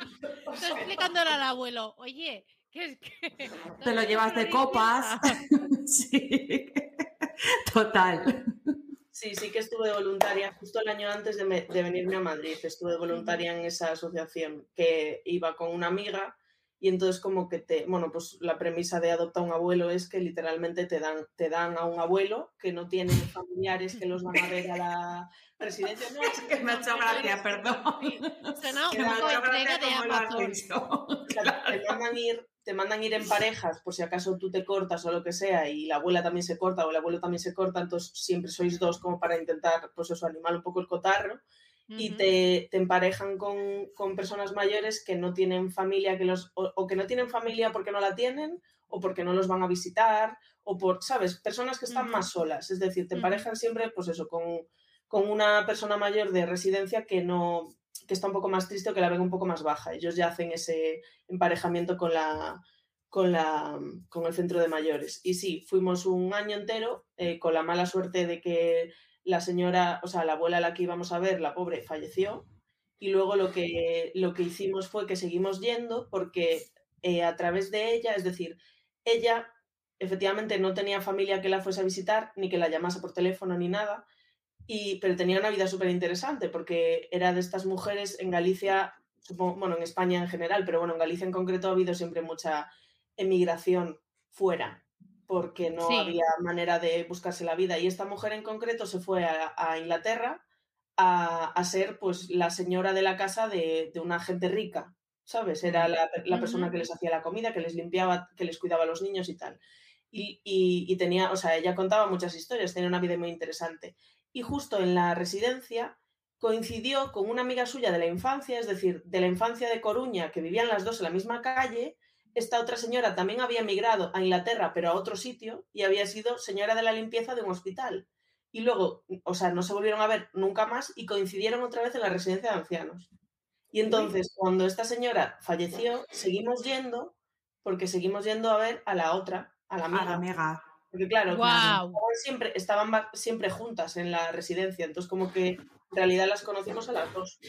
Estoy explicándole al abuelo, oye, que es que. Te lo llevas de copas. sí. Total. Sí, sí que estuve voluntaria justo el año antes de, de, venirme a Madrid. Estuve voluntaria en esa asociación que iba con una amiga y entonces como que te, bueno, pues la premisa de adopta un abuelo es que literalmente te dan, te dan a un abuelo que no tiene familiares que los van a ver a la residencia. No, es que me ha hecho gracia, perdón. Te mandan ir te mandan ir en parejas por si acaso tú te cortas o lo que sea y la abuela también se corta o el abuelo también se corta, entonces siempre sois dos como para intentar, pues eso, animar un poco el cotarro y te, te emparejan con, con, personas mayores que no tienen familia que los, o, que no tienen familia porque no la tienen o porque no los van a visitar o por, ¿sabes? Personas que están más solas, es decir, te emparejan siempre, pues eso, con, con una persona mayor de residencia que no, que está un poco más triste o que la ven un poco más baja. Ellos ya hacen ese emparejamiento con la con, la, con el centro de mayores. Y sí, fuimos un año entero eh, con la mala suerte de que la señora, o sea, la abuela a la que íbamos a ver, la pobre, falleció. Y luego lo que, lo que hicimos fue que seguimos yendo porque eh, a través de ella, es decir, ella efectivamente no tenía familia que la fuese a visitar, ni que la llamase por teléfono, ni nada, y, pero tenía una vida súper interesante porque era de estas mujeres en Galicia, bueno, en España en general, pero bueno, en Galicia en concreto ha habido siempre mucha emigración fuera porque no había manera de buscarse la vida. Y esta mujer en concreto se fue a, Inglaterra a, ser pues la señora de la casa de, una gente rica, ¿sabes? Era la, persona que les hacía la comida, que les limpiaba, que les cuidaba a los niños y tal. Y, y, tenía, o sea, ella contaba muchas historias, tenía una vida muy interesante y justo en la residencia coincidió con una amiga suya de la infancia, es decir, de la infancia de Coruña, que vivían las dos en la misma calle. Esta otra señora también había emigrado a Inglaterra, pero a otro sitio, y había sido señora de la limpieza de un hospital. Y luego, o sea, no se volvieron a ver nunca más y coincidieron otra vez en la residencia de ancianos. Y entonces, cuando esta señora falleció, seguimos yendo, porque seguimos yendo a ver a la otra, a la amiga. A la amiga. Porque claro, siempre, estaban siempre juntas en la residencia, entonces como que en realidad las conocimos a las dos.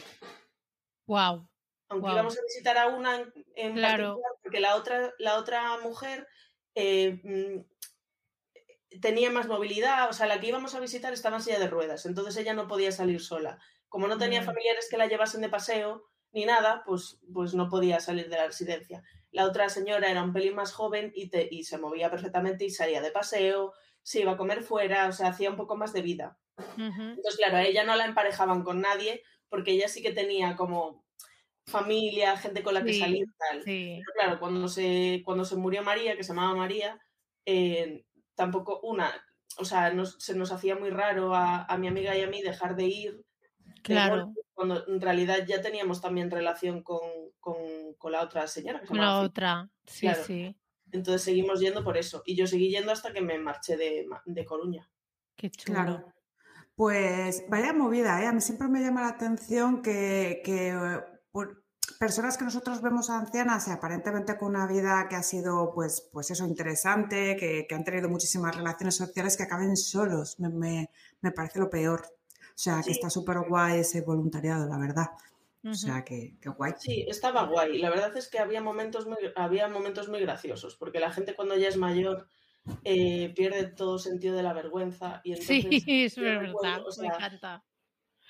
Wow. Aunque íbamos a visitar a una en, claro. porque la otra, la otra mujer eh, mm, tenía más movilidad, o sea, la que íbamos a visitar estaba en silla de ruedas, entonces ella no podía salir sola. Como no tenía mm. familiares que la llevasen de paseo ni nada, pues, pues no podía salir de la residencia. La otra señora era un pelín más joven y, te, y se movía perfectamente y salía de paseo, se iba a comer fuera, o sea, hacía un poco más de vida. Entonces, claro, a ella no la emparejaban con nadie porque ella sí que tenía como familia, gente con la que salir y tal. Pero claro, cuando se, cuando se murió María, que se llamaba María, eh, tampoco una, o sea, se nos hacía muy raro a, a, mi amiga y a mí dejar de ir. Claro cuando en realidad ya teníamos también relación con, con, con la otra señora. con la otra, sí, sí. Entonces seguimos yendo por eso. Y yo seguí yendo hasta que me marché de, de Coruña. Qué chulo. Claro. Pues vaya movida, ¿eh? A mí siempre me llama la atención que, que por personas que nosotros vemos ancianas y aparentemente con una vida que ha sido, pues, pues eso, interesante, que, que han tenido muchísimas relaciones sociales, que acaben solos. Me, me, me parece lo peor. O sea, que está súper guay ese voluntariado, la verdad. O sea, que, guay. Sí, estaba guay. La verdad es que había momentos muy, había momentos muy graciosos, porque la gente cuando ya es mayor eh, pierde todo sentido de la vergüenza. Y entonces, sí, es verdad, me encanta.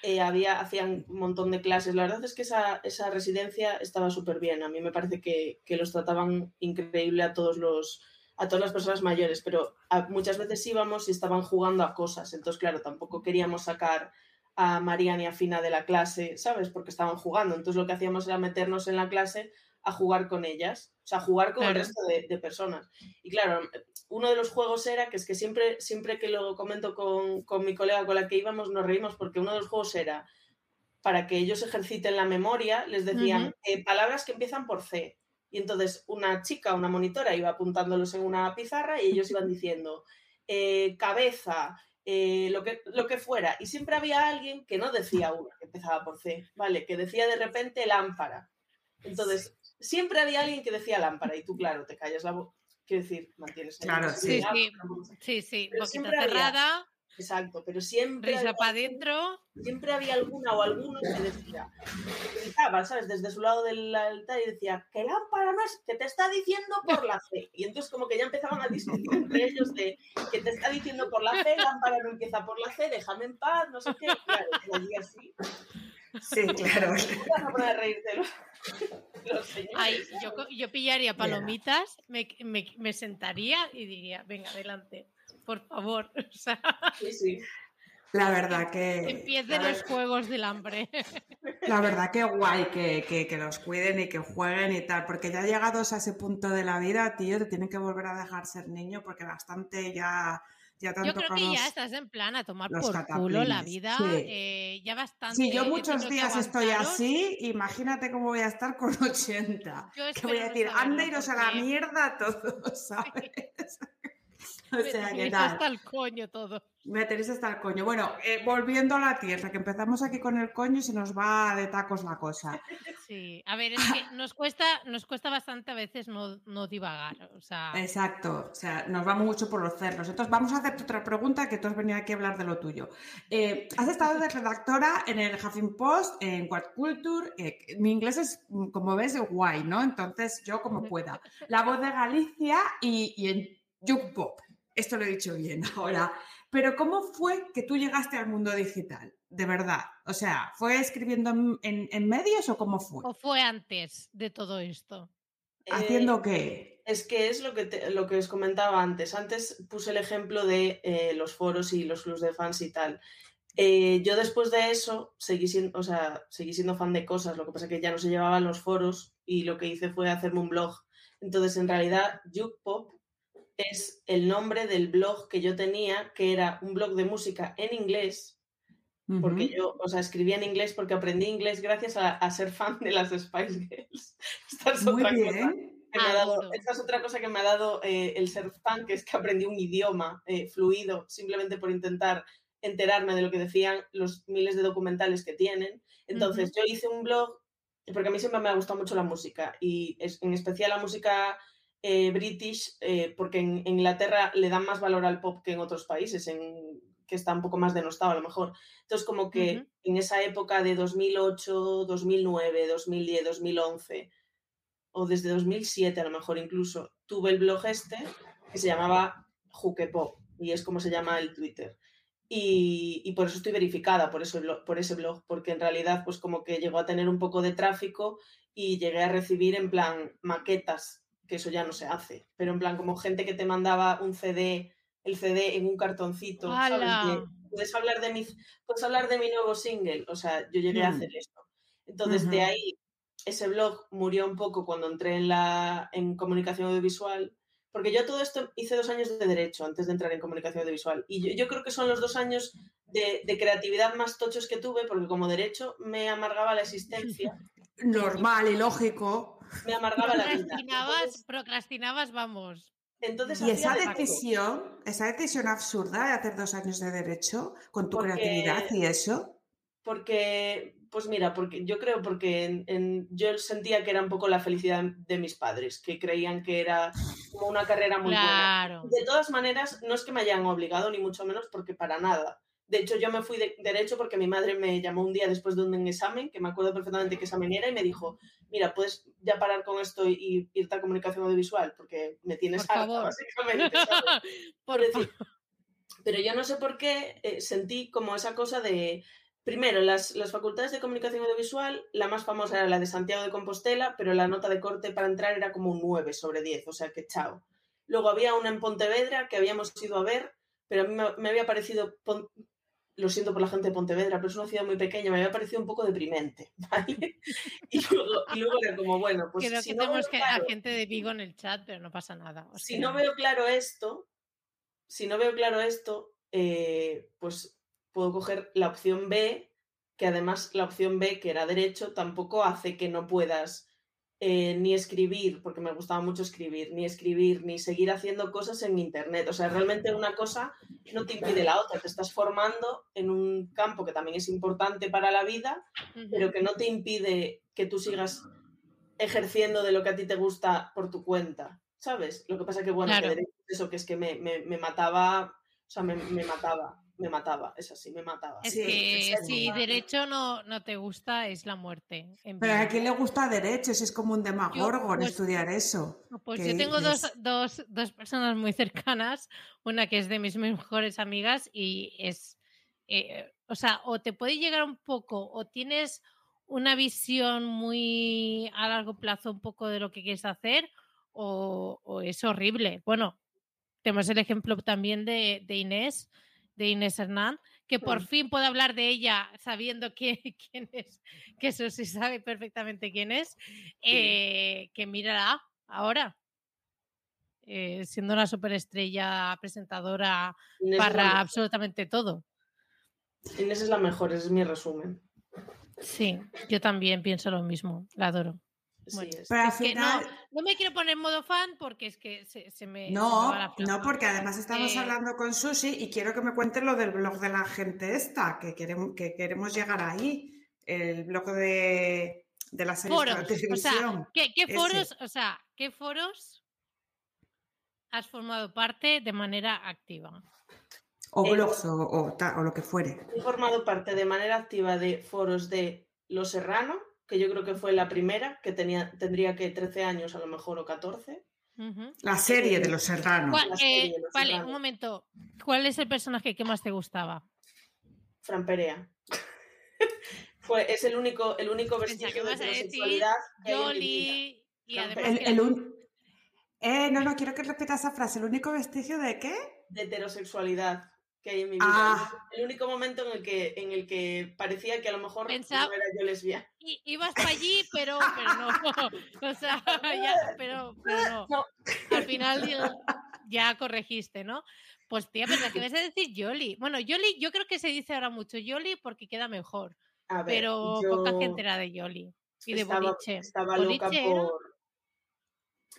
Eh, había, hacían un montón de clases. La verdad es que esa, esa residencia estaba súper bien. A mí me parece que, que, los trataban increíble a todos los a todas las personas mayores, pero muchas veces íbamos y estaban jugando a cosas. Entonces, claro, tampoco queríamos sacar a María ni a Fina de la clase, ¿sabes? Porque estaban jugando. Entonces, lo que hacíamos era meternos en la clase a jugar con ellas, o sea, jugar con el resto de, personas. Y claro, uno de los juegos era que es que siempre, siempre que lo comento con, con mi colega con la que íbamos, nos reímos porque uno de los juegos era para que ellos ejerciten la memoria, les decían eh, palabras que empiezan por C. Y entonces una chica, una monitora, iba apuntándolos en una pizarra y ellos iban diciendo eh, cabeza, eh, lo, que, lo que fuera. Y siempre había alguien que no decía una, que empezaba por C, ¿vale? Que decía de repente lámpara. Entonces, siempre había alguien que decía lámpara y tú, claro, te callas la boca. Quiero decir, mantienes Claro, sí, sí, sí, sí. boquita cerrada. Exacto, pero siempre. Risa para adentro. Siempre había alguna o alguno que decía, gritaba, ¿sabes? Desde su lado del altar y decía, que lámpara más, que te está diciendo por la fe. Y entonces, como que ya empezaban a discutir entre ellos de que te está diciendo por la fe, lámpara no empieza por la fe, déjame en paz, no sé qué. Claro, y así. Sí, claro. Vas a poner a reírte los, los señores. Ay, yo, yo pillaría palomitas, me, me- me sentaría y diría, venga, adelante, por favor. O sea, Sí, sí. La verdad que. empiecen los juegos del hambre. La verdad que guay que, que, que los cuiden y que jueguen y tal, porque ya llegados a ese punto de la vida, tío, te tienen que volver a dejar ser niño porque bastante ya, ya Yo creo que ya estás en plan a tomar por culo la vida. sí. eh, ya bastante. Si yo muchos que días estoy así, imagínate cómo voy a estar con 80. Yo Que voy a decir, anda iros a la mierda todos, ¿sabes? o sea, ¿qué tenéis tal? hasta el coño todo. Me tenéis hasta el coño. Bueno, eh, volviendo a la tierra, que empezamos aquí con el coño y se nos va de tacos la cosa. Sí, a ver, es que nos cuesta, nos cuesta bastante a veces no, no divagar. O sea, Exacto, o sea, nos vamos mucho por los cerros. Entonces, vamos a hacerte otra pregunta que tú has venido aquí a hablar de lo tuyo. Eh, has estado de redactora en el Huffington Post, en What Culture. eh, mi inglés es, mm, como ves, guay, ¿no? Entonces, yo como pueda. La voz de Galicia y, y en Juke Pop. Esto lo he dicho bien ahora. Pero, ¿cómo fue que tú llegaste al mundo digital? De verdad. O sea, ¿fue escribiendo en, en- en medios o cómo fue? ¿O fue antes de todo esto? ¿Haciendo Eh, qué? Es que es lo que, te- lo que os comentaba antes. Antes puse el ejemplo de eh, los foros y los clubs de fans y tal. Eh, yo después de eso seguí siendo, o sea, seguí siendo fan de cosas, lo que pasa es que ya no se llevaban los foros y lo que hice fue hacerme un blog. Entonces, en realidad, Jukepop es el nombre del blog que yo tenía, que era un blog de música en inglés, porque yo, o sea, escribía en inglés porque aprendí inglés gracias a, a ser fan de las Spice Girls. Esta es Muy otra cosa bien. que me ha dado, Adoro. esta es otra cosa que me ha dado eh, el ser fan, que es que aprendí un idioma eh, fluido simplemente por intentar enterarme de lo que decían los miles de documentales que tienen. Entonces yo hice un blog, porque a mí siempre me ha gustado mucho la música, y es- en especial la música eh, british, eh, porque en, en Inglaterra le dan más valor al pop que en otros países, en, que está un poco más denostado a lo mejor. Entonces como que Ujú. en esa época de 2008, 2009, 2010, 2011 o desde 2007 a lo mejor incluso, tuve el blog este que se llamaba Jukepop y es como se llama el Twitter. Y, y por eso estoy verificada por, eso, por ese blog, porque en realidad pues como que llegó a tener un poco de tráfico y llegué a recibir en plan maquetas, que eso ya no se hace, pero en plan como gente que te mandaba un CD, el CD en un cartoncito, ¿sabes? Puedes hablar de mi puedes hablar de mi nuevo single, o sea, yo llegué a Mm. hacer esto. Entonces de ahí ese blog murió un poco cuando entré en la en comunicación audiovisual, porque yo todo esto hice dos años de derecho antes de entrar en comunicación audiovisual y yo, yo creo que son los dos años de, de creatividad más tochos que tuve, porque como derecho me amargaba la existencia, Normal y lógico. me amargaba la vida. Procrastinabas, Entonces, procrastinabas, vamos. entonces Y esa de decisión, esa decisión absurda de hacer dos años de derecho con tu Porque- creatividad y eso. Porque, pues mira, porque yo creo porque en- en- yo sentía que era un poco la felicidad de mis padres, que creían que era como una carrera muy buena. De todas maneras, no es que me hayan obligado, ni mucho menos, porque para nada. De hecho, yo me fui de derecho porque mi madre me llamó un día después de un examen, que me acuerdo perfectamente qué examen era, y me dijo, mira, puedes ya parar con esto y, irte a comunicación audiovisual, porque me tienes Por harta, favor. básicamente. ¿sabes? Por decir, pero yo no sé por qué eh, sentí como esa cosa de, primero, las, las facultades de comunicación audiovisual, la más famosa era la de Santiago de Compostela, pero la nota de corte para entrar era como un 9 sobre 10, o sea que chao. Luego había una en Pontevedra que habíamos ido a ver, pero a mí me, me había parecido, lo siento por la gente de Pontevedra, pero es una ciudad muy pequeña, me había parecido un poco deprimente, ¿vale? Y luego, y luego era como, bueno, pues Creo si que no tenemos que claro- a gente de Vigo en el chat, pero no pasa nada. o si no veo claro esto, si no veo claro esto, eh, pues puedo coger la opción B, que además la opción B, que era derecho, tampoco hace que no puedas eh, ni escribir, porque me gustaba mucho escribir, ni escribir, ni seguir haciendo cosas en Internet. O sea, realmente una cosa no te impide la otra, te estás formando en un campo que también es importante para la vida, pero que no te impide que tú sigas ejerciendo de lo que a ti te gusta por tu cuenta, ¿sabes? Lo que pasa que, bueno, Claro. que eso, que es que me, me- me mataba, o sea, me, me mataba. Me mataba, es así, me mataba. Es Sí, que si derecho no, no te gusta, es la muerte. Pero a quién le gusta derecho, si es como un demagorgon pues- estudiar eso. Pues ¿Qué yo tengo dos, dos, dos personas muy cercanas, una que es de mis mejores amigas y es, eh, o sea, o te puede llegar un poco o tienes una visión muy a largo plazo un poco de lo que quieres hacer o, o es horrible. Bueno, tenemos el ejemplo también de, de Inés, de Inés Hernán, que por fin puedo hablar de ella sabiendo que- quién es, que eso sí sabe perfectamente quién es, eh, que mírala ahora, eh, siendo una superestrella, presentadora, Inés, mejor. absolutamente todo. Inés es la mejor, ese es mi resumen. Sí, yo también pienso lo mismo, la adoro. Sí, Bueno, es- Pero al Es que no, final, no me quiero poner en modo fan porque es que se, se me... se me no, la no, porque además estamos Eh, hablando con Susi y quiero que me cuente lo del blog de la gente esta, que queremos, que queremos llegar ahí. El blog de, de la serie Foros, de o sea. ¿Qué, foros, o sea, qué foros has formado parte de manera activa? O Eh, blogs o, o ta- o lo que fuere. He formado parte de manera activa de foros de Los Serrano, que yo creo que fue la primera, que tenía, tendría que 13 años a lo mejor o 14. Ujú. La serie de los serranos. ¿Cuál- la eh, vale, un momento. ¿Cuál es el personaje que más te gustaba? Fran Perea. fue, es el único, el único vestigio de heterosexualidad que hay en mi vida. Yoli y El, era- el un- Eh, no, no, quiero que repitas esa frase. ¿El único vestigio de qué? de heterosexualidad que hay en mi vida. Ah. El único momento en el que, en el que parecía que a lo mejor Pensaba- no era yo lesbiana. i- ibas para allí, pero, pero no. O sea, ya, pero, pero no. No. Al final ya, ya corregiste, ¿no? Pues tía, pero ¿qué vas a decir Yoli? Bueno, Yoli, yo creo que se dice ahora mucho Yoli porque queda mejor, A ver, pero yo poca gente era de Yoli y de estaba, Boliche. estaba Boliche loca era- por.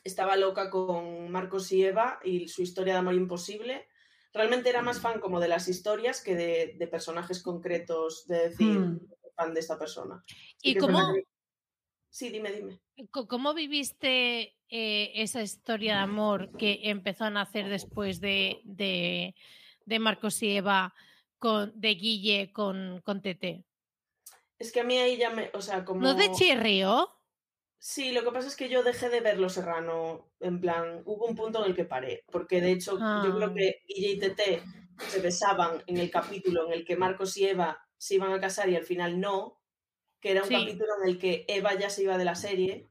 Estaba loca con Marcos y Eva y su historia de amor imposible. Realmente era más fan como de las historias que de, de personajes concretos, de decir, soy fan de esta persona. ¿Y cómo, que- Sí, dime, dime. cómo viviste eh, esa historia de amor que empezó a nacer después de, de, de Marcos y Eva, con, de Guille con, con Tete? Es que a mí ahí ya me. O sea, como. ¿No te chirrió? Sí, lo que pasa es que yo dejé de ver Los Serrano, en plan, hubo un punto en el que paré, porque de hecho yo creo Ah. que Guille y Tete se besaban en el capítulo en el que Marcos y Eva se iban a casar y al final no, que era un Sí. capítulo en el que Eva ya se iba de la serie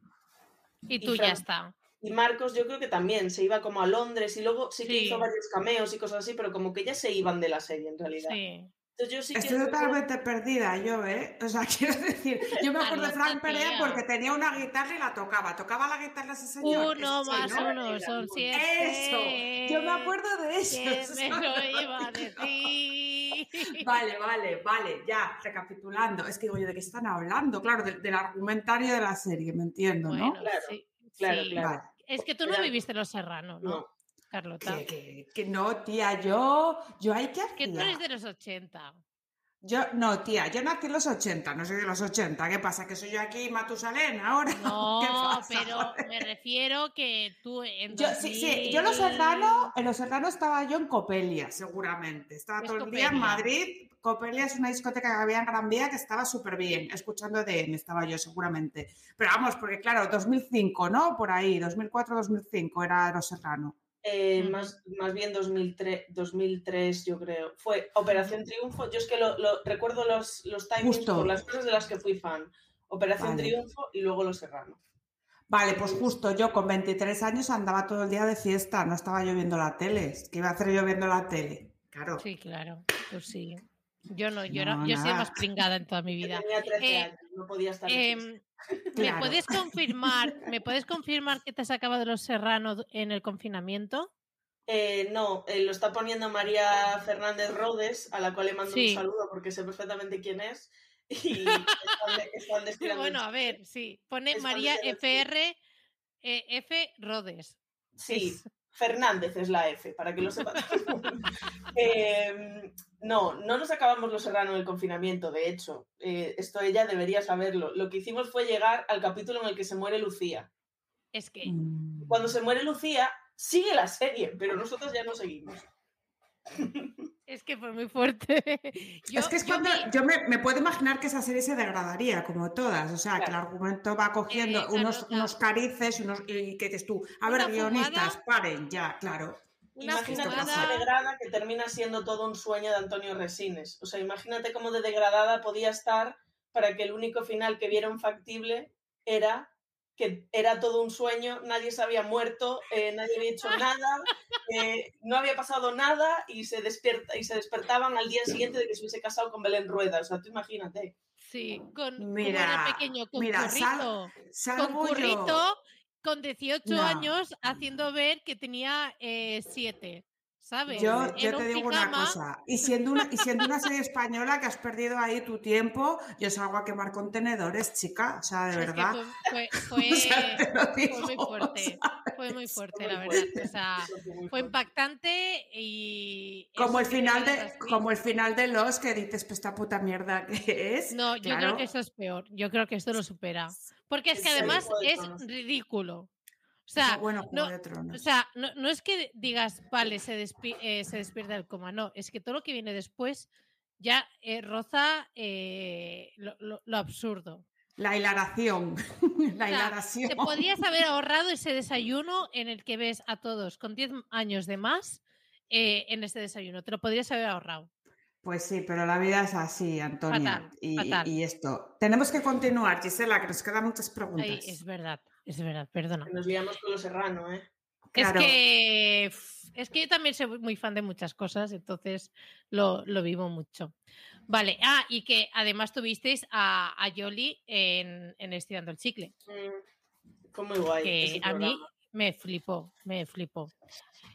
Y Y tú ya está. y Marcos yo creo que también se iba como a Londres y luego sí que Sí. hizo varios cameos y cosas así, pero como que ya se iban de la serie en realidad. Sí. Entonces yo sí que Estoy totalmente perdida yo, ¿eh? O sea, quiero decir, yo me acuerdo de Frank Perea porque tenía una guitarra y la tocaba. ¿Tocaba la guitarra ese señor? Uno más ¿no? uno son Eso, siete. Yo me acuerdo de eso. Que me lo iba a decir. Vale, vale, vale, ya, recapitulando. Es que digo yo, ¿de qué están hablando? Claro, del, del argumentario de la serie, me entiendo, ¿no? Bueno, Claro, sí, claro, sí. claro. Vale. Es que tú no Era- viviste Los Serrano, ¿no, No, Carlota? Que, que- que no, tía, yo, yo hay que Que tú eres de los 80. Yo, no, tía, yo nací en los 80, no soy de los 80. ¿Qué pasa? ¿Que soy yo aquí Matusalén ahora? ¿Qué No, pasa? pero me refiero que tú en Yo, sí, sí, yo en Los 2000 Serrano, en Los Serrano estaba yo en Copelia, seguramente. Estaba ¿Qué todo el día en? Madrid. Copelia es una discoteca que había en Gran Vía que estaba súper bien. Escuchando EDM estaba yo, seguramente. Pero vamos, porque claro, 2005, ¿no? Por ahí, 2004-2005 era Los Serrano. Eh, Ujú. más, más bien 2003, 2003, yo creo. Fue Operación Triunfo. Yo es que lo, lo- recuerdo los, los timings Justo. por las cosas de las que fui fan. Operación Vale. Triunfo y luego Los Serrano. Vale, pues justo yo con 23 años andaba todo el día de fiesta, no estaba yo viendo la tele. ¿Qué iba a hacer yo viendo la tele? Claro. Sí, claro, pues sí. Yo no, yo, No, yo he sido más pringada en toda mi Yo vida. tenía 13 Eh, años, no podía estar. Em, ¿Me Claro. puedes confirmar, me puedes confirmar que te has acabado de los Serrano en el confinamiento? Eh, no, eh, lo está poniendo María Fernández Rodes, a la cual le mando Sí. un saludo porque sé perfectamente quién es. Y están, están Bueno, a ver, sí. Pone Es María FR eh, F Rodes. Sí, Es- Fernández es la F, para que lo sepan. Eh, no, no nos acabamos los serrano en el confinamiento, de hecho. Eh, esto ella debería saberlo. Lo que hicimos fue llegar al capítulo en el que se muere Lucía. Es que. Cuando se muere Lucía, sigue la serie, pero nosotros ya no seguimos. Es que fue muy fuerte. es que es cuando yo me, puedo imaginar que esa serie se degradaría, como todas. O sea, que el argumento va cogiendo unos, unos carices unos, y que dices tú, a ver, guionistas, paren ya, claro. Imagínate cómo se degrada que termina siendo todo un sueño de Antonio Resines. O sea, imagínate cómo de degradada podía estar para que el único final que vieron factible era que era todo un sueño, nadie se había muerto, eh, nadie había hecho nada, eh, no había pasado nada y se, despierta, y se despertaban al día siguiente de que se hubiese casado con Belén Rueda. O sea, tú imagínate. Sí, con mira, pequeño, con con currito, con 18 años, haciendo ver que tenía 7. Eh, yo, yo te digo una cosa, y siendo una, y siendo una serie española que has perdido ahí tu tiempo, yo salgo a quemar contenedores, chica, o sea, de verdad. fue, muy fuerte, fue muy fuerte, la verdad. O sea, fue impactante y... Como el, final de, como el final de Los que dices, pues esta puta mierda que es. No, yo creo que eso es peor, yo creo que esto lo supera. Porque es que además es ridículo. O sea, no, o sea no, es que digas, vale, se, eh, se despierta el coma, no, es que todo lo que viene después ya eh, roza eh, lo, absurdo. La hilaración. la hilaración. Te podrías haber ahorrado ese desayuno en el que ves a todos con 10 años de más en ese desayuno. Te lo podrías haber ahorrado. Pues sí, pero la vida es así, Antonia. y, esto. Tenemos que continuar, Gisela, que nos quedan muchas preguntas. es verdad. Es verdad, perdona. nos guiamos con lo serrano, ¿eh? Es que es que yo también soy muy fan de muchas cosas, entonces lo, vivo mucho. Vale, ah, y que además tuvisteis a, a Yoli en, en, Estirando el Chicle. Mm, fue muy guay. Que a mí me flipó, me flipó.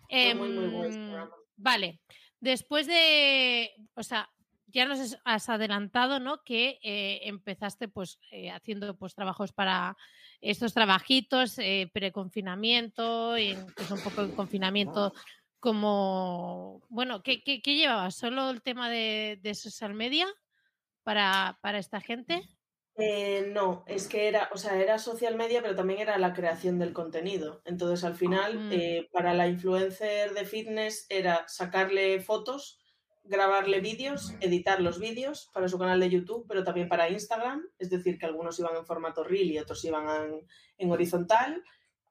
muy, muy guay em, vale, después de, o sea, ya nos has adelantado, ¿no? Que eh, empezaste pues eh, haciendo pues trabajos para estos trabajitos, eh, preconfinamiento, pues un poco de confinamiento como, bueno, ¿qué, qué, llevabas? ¿Solo el tema de, social media para, esta gente? no, es que era, o sea, era social media, pero también era la creación del contenido. Entonces, al final, mm. para la influencer de fitness era sacarle fotos grabarle vídeos, editar los vídeos para su canal de YouTube, pero también para Instagram, es decir, que algunos iban en formato reel y otros iban en, horizontal,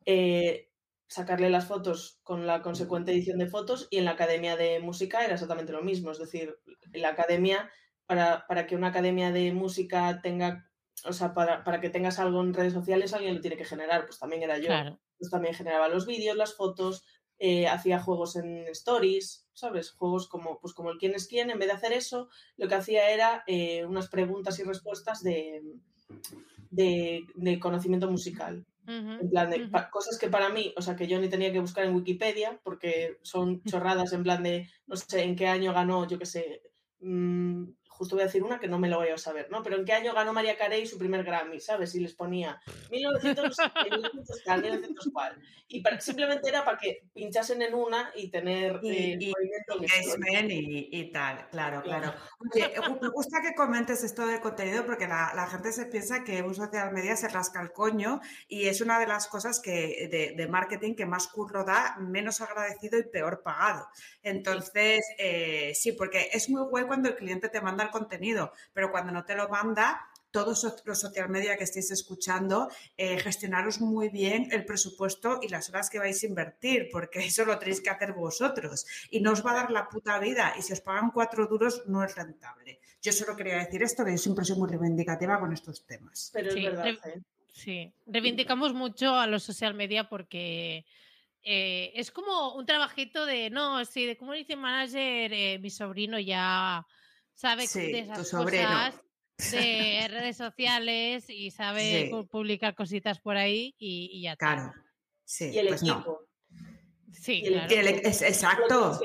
eh, sacarle las fotos con la consecuente edición de fotos y en la academia de música era exactamente lo mismo, es decir, la academia, para, para que una academia de música tenga, o sea, para, para, que tengas algo en redes sociales, alguien lo tiene que generar, pues también era yo. Pues también generaba los vídeos, las fotos, eh, hacía juegos en stories, ¿sabes? Juegos como, pues como el quién es quién, en vez de hacer eso, lo que hacía era eh, unas preguntas y respuestas de, de, conocimiento musical. en plan de cosas que para mí, o sea, que yo ni tenía que buscar en Wikipedia, porque son chorradas en plan de, no sé, en qué año ganó, yo qué sé, mmm, justo voy a decir una que no me lo voy a saber, ¿no? Pero ¿en qué año ganó María Carey su primer Grammy? ¿Sabes? Y les ponía 1900, 1900 1900 cuál. Y simplemente era para que pinchasen en una y tener y, eh, y, y, y, tal, claro, claro. Oye, me gusta que comentes esto del contenido porque la, la, gente se piensa que un social media se rasca el coño y es una de las cosas que de, de marketing que más curro da, menos agradecido y peor pagado. Entonces, eh, sí, porque es muy guay cuando el cliente te manda contenido, pero cuando no te lo manda, todos los social media que estéis escuchando, eh, gestionaros muy bien el presupuesto y las horas que vais a invertir, porque eso lo tenéis que hacer vosotros y no os va a dar la puta vida y si os pagan cuatro duros no es rentable. Yo solo quería decir esto, que yo siempre soy muy reivindicativa con estos temas. Pero es verdad. ¿eh? Sí, reivindicamos mucho a los social media porque... Eh, es como un trabajito de, no, sí, de community manager, mi sobrino ya sabe de esas cosas de redes sociales y sabe publicar cositas por ahí y, ya está. Claro, sí, y el pues equipo. Sí, exacto.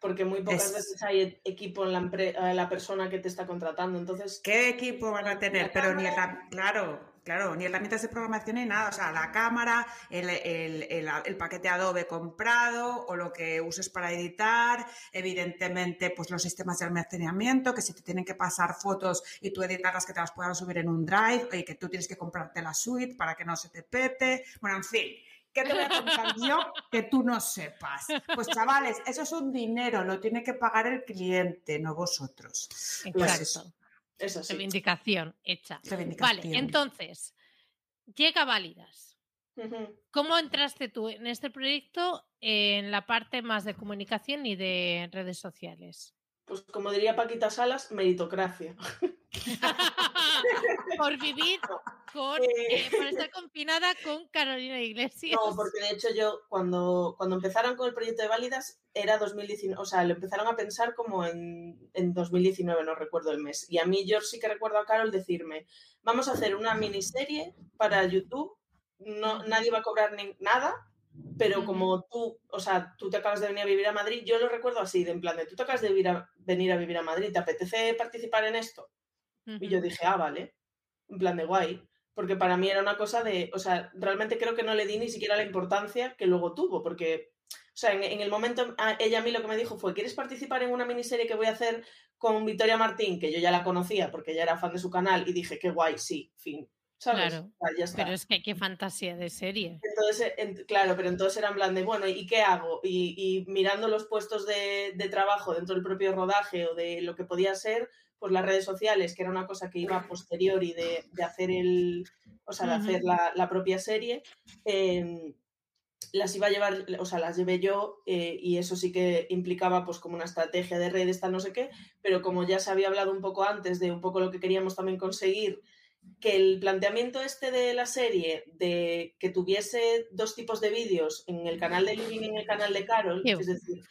porque muy pocas veces hay equipo en la, la persona que te está contratando. Entonces, ¿qué equipo van a tener? Pero ni claro, Claro, ni herramientas de programación ni nada. O sea, la cámara, el, paquete Adobe comprado o lo que uses para editar, evidentemente, pues los sistemas de almacenamiento, que si te tienen que pasar fotos y tú editarlas que te las puedan subir en un drive y que tú tienes que comprarte la suite para que no se te pete. Bueno, en fin, ¿Qué te voy a contar yo que tú no sepas? Pues chavales, eso es un dinero, lo tiene que pagar el cliente, no vosotros. Pues Exacto. Eso. sí. Reivindicación hecha. Reivindicación. Vale, entonces, llega Válidas. ¿Cómo entraste tú en este proyecto en la parte más de comunicación y de redes sociales? Pues como diría Paquita Salas, meritocracia. por vivir con, Eh. eh, por estar confinada con Carolina Iglesias. No, porque de hecho yo cuando, cuando empezaron con el proyecto de Válidas era 2019, o sea, lo empezaron a pensar como en, en 2019, no recuerdo el mes. Y a mí yo sí que recuerdo a Carol decirme, vamos a hacer una miniserie para YouTube, no, nadie va a cobrar ni nada, pero como tú, o sea, tú te acabas de venir a vivir a Madrid, yo lo recuerdo así, de en plan de, tú te acabas de vivir a- venir a vivir a Madrid, ¿te apetece participar en esto? Y yo dije, ah, vale, en plan de guay, porque para mí era una cosa de, o sea, realmente creo que no le di ni siquiera la importancia que luego tuvo, porque, o sea, en, en el momento, a- ella a mí lo que me dijo fue, ¿quieres participar en una miniserie que voy a hacer con Victoria Martín, que yo ya la conocía porque ya era fan de su canal, y dije, qué guay, sí, fin, ¿sabes? Claro, ya está. Pero es que qué fantasía de serie. Entonces, en- claro, pero entonces era en plan de, bueno, ¿y qué hago? Y, y mirando los puestos de, de trabajo dentro del propio rodaje o de lo que podía ser, pues las redes sociales, que era una cosa que iba posterior y de, de hacer el, o sea, de hacer la, la propia serie, em, las iba a llevar, o sea, las llevé yo eh, y eso sí que implicaba pues como una estrategia de redes, tal no sé qué, pero como ya se había hablado un poco antes de un poco lo que queríamos también conseguir, que el planteamiento este de la serie de que tuviese dos tipos de vídeos en el canal de Living y en el canal de Carol, es decir,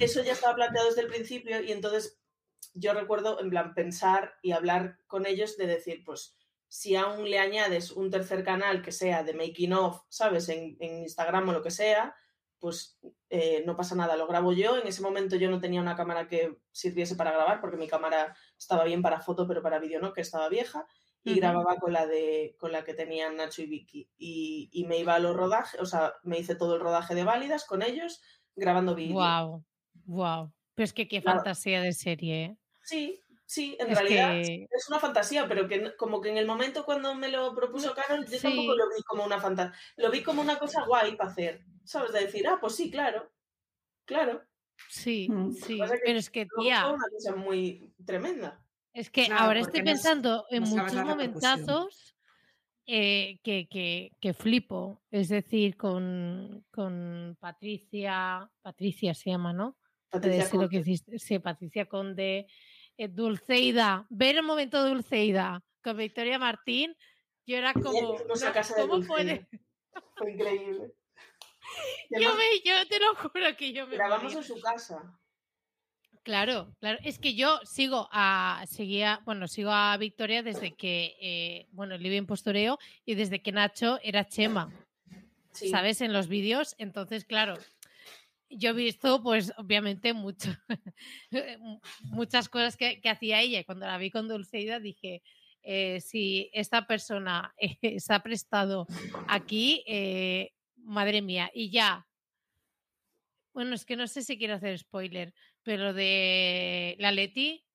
eso ya estaba planteado desde el principio y entonces yo recuerdo en plan pensar y hablar con ellos de decir, pues si aún le añades un tercer canal que sea de making of, ¿sabes? En, en Instagram o lo que sea, pues eh, no pasa nada, lo grabo yo. En ese momento yo no tenía una cámara que sirviese para grabar porque mi cámara estaba bien para foto, pero para vídeo no, que estaba vieja. Y grababa con la, de, con la que tenían Nacho y Vicky. Y, y me iba a los rodajes, o sea, me hice todo el rodaje de válidas con ellos, grabando vídeo. Wow, wow. Pero es que qué Claro. fantasía de serie. ¿eh? Sí, sí, en Es realidad que- es una fantasía, pero que como que en el momento cuando me lo propuso Carol, yo sí. tampoco lo vi como una fantasía. Lo vi como una cosa guay para hacer, ¿sabes? De decir, ah, pues sí, claro, claro. Sí, Mm. sí. Pero es que, tía, fue una cosa muy tremenda. Es que Claro, ahora estoy pensando en muchos momentazos eh, que, que, que flipo. Es decir, con, con Patricia, Patricia se llama, ¿no? Patricia ser lo que Conde. hiciste. Sí, Patricia Conde, eh, Dulceida. Ver el momento de Dulceida con Victoria Martín, yo era como. no, ¿Cómo puede? Fue increíble. Yo, me, yo te lo juro que yo me. grabamos moría. en su casa. Claro, claro. Es que yo sigo a, seguía, bueno, sigo a Victoria desde que, eh, bueno, Living Postureo y desde que Nacho era Chema, Sí. ¿sabes? En los vídeos. Entonces, claro, yo he visto, pues, obviamente, mucho, muchas cosas que, que hacía ella. Cuando la vi con Dulceida dije, eh, si esta persona eh, se ha prestado aquí, eh, madre mía, y ya. Bueno, es que no sé si quiero hacer spoiler, pero de la Leti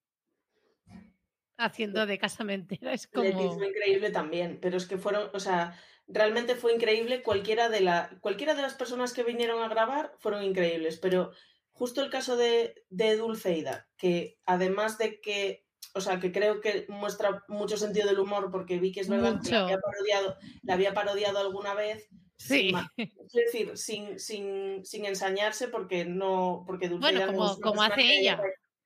haciendo de casamentera es Leti como... fue increíble también, pero es que fueron, o sea, realmente fue increíble. Cualquiera de, la, cualquiera de las personas que vinieron a grabar fueron increíbles, pero justo el caso de, de Dulceida, que además de que, o sea, que creo que muestra mucho sentido del humor, porque vi que es verdad que la había parodiado, la había parodiado alguna vez. Sí. Quiero decir, sin, sin, sin ensañarse, porque no. Porque Dulceida Bueno, no como- es como hace haya ella.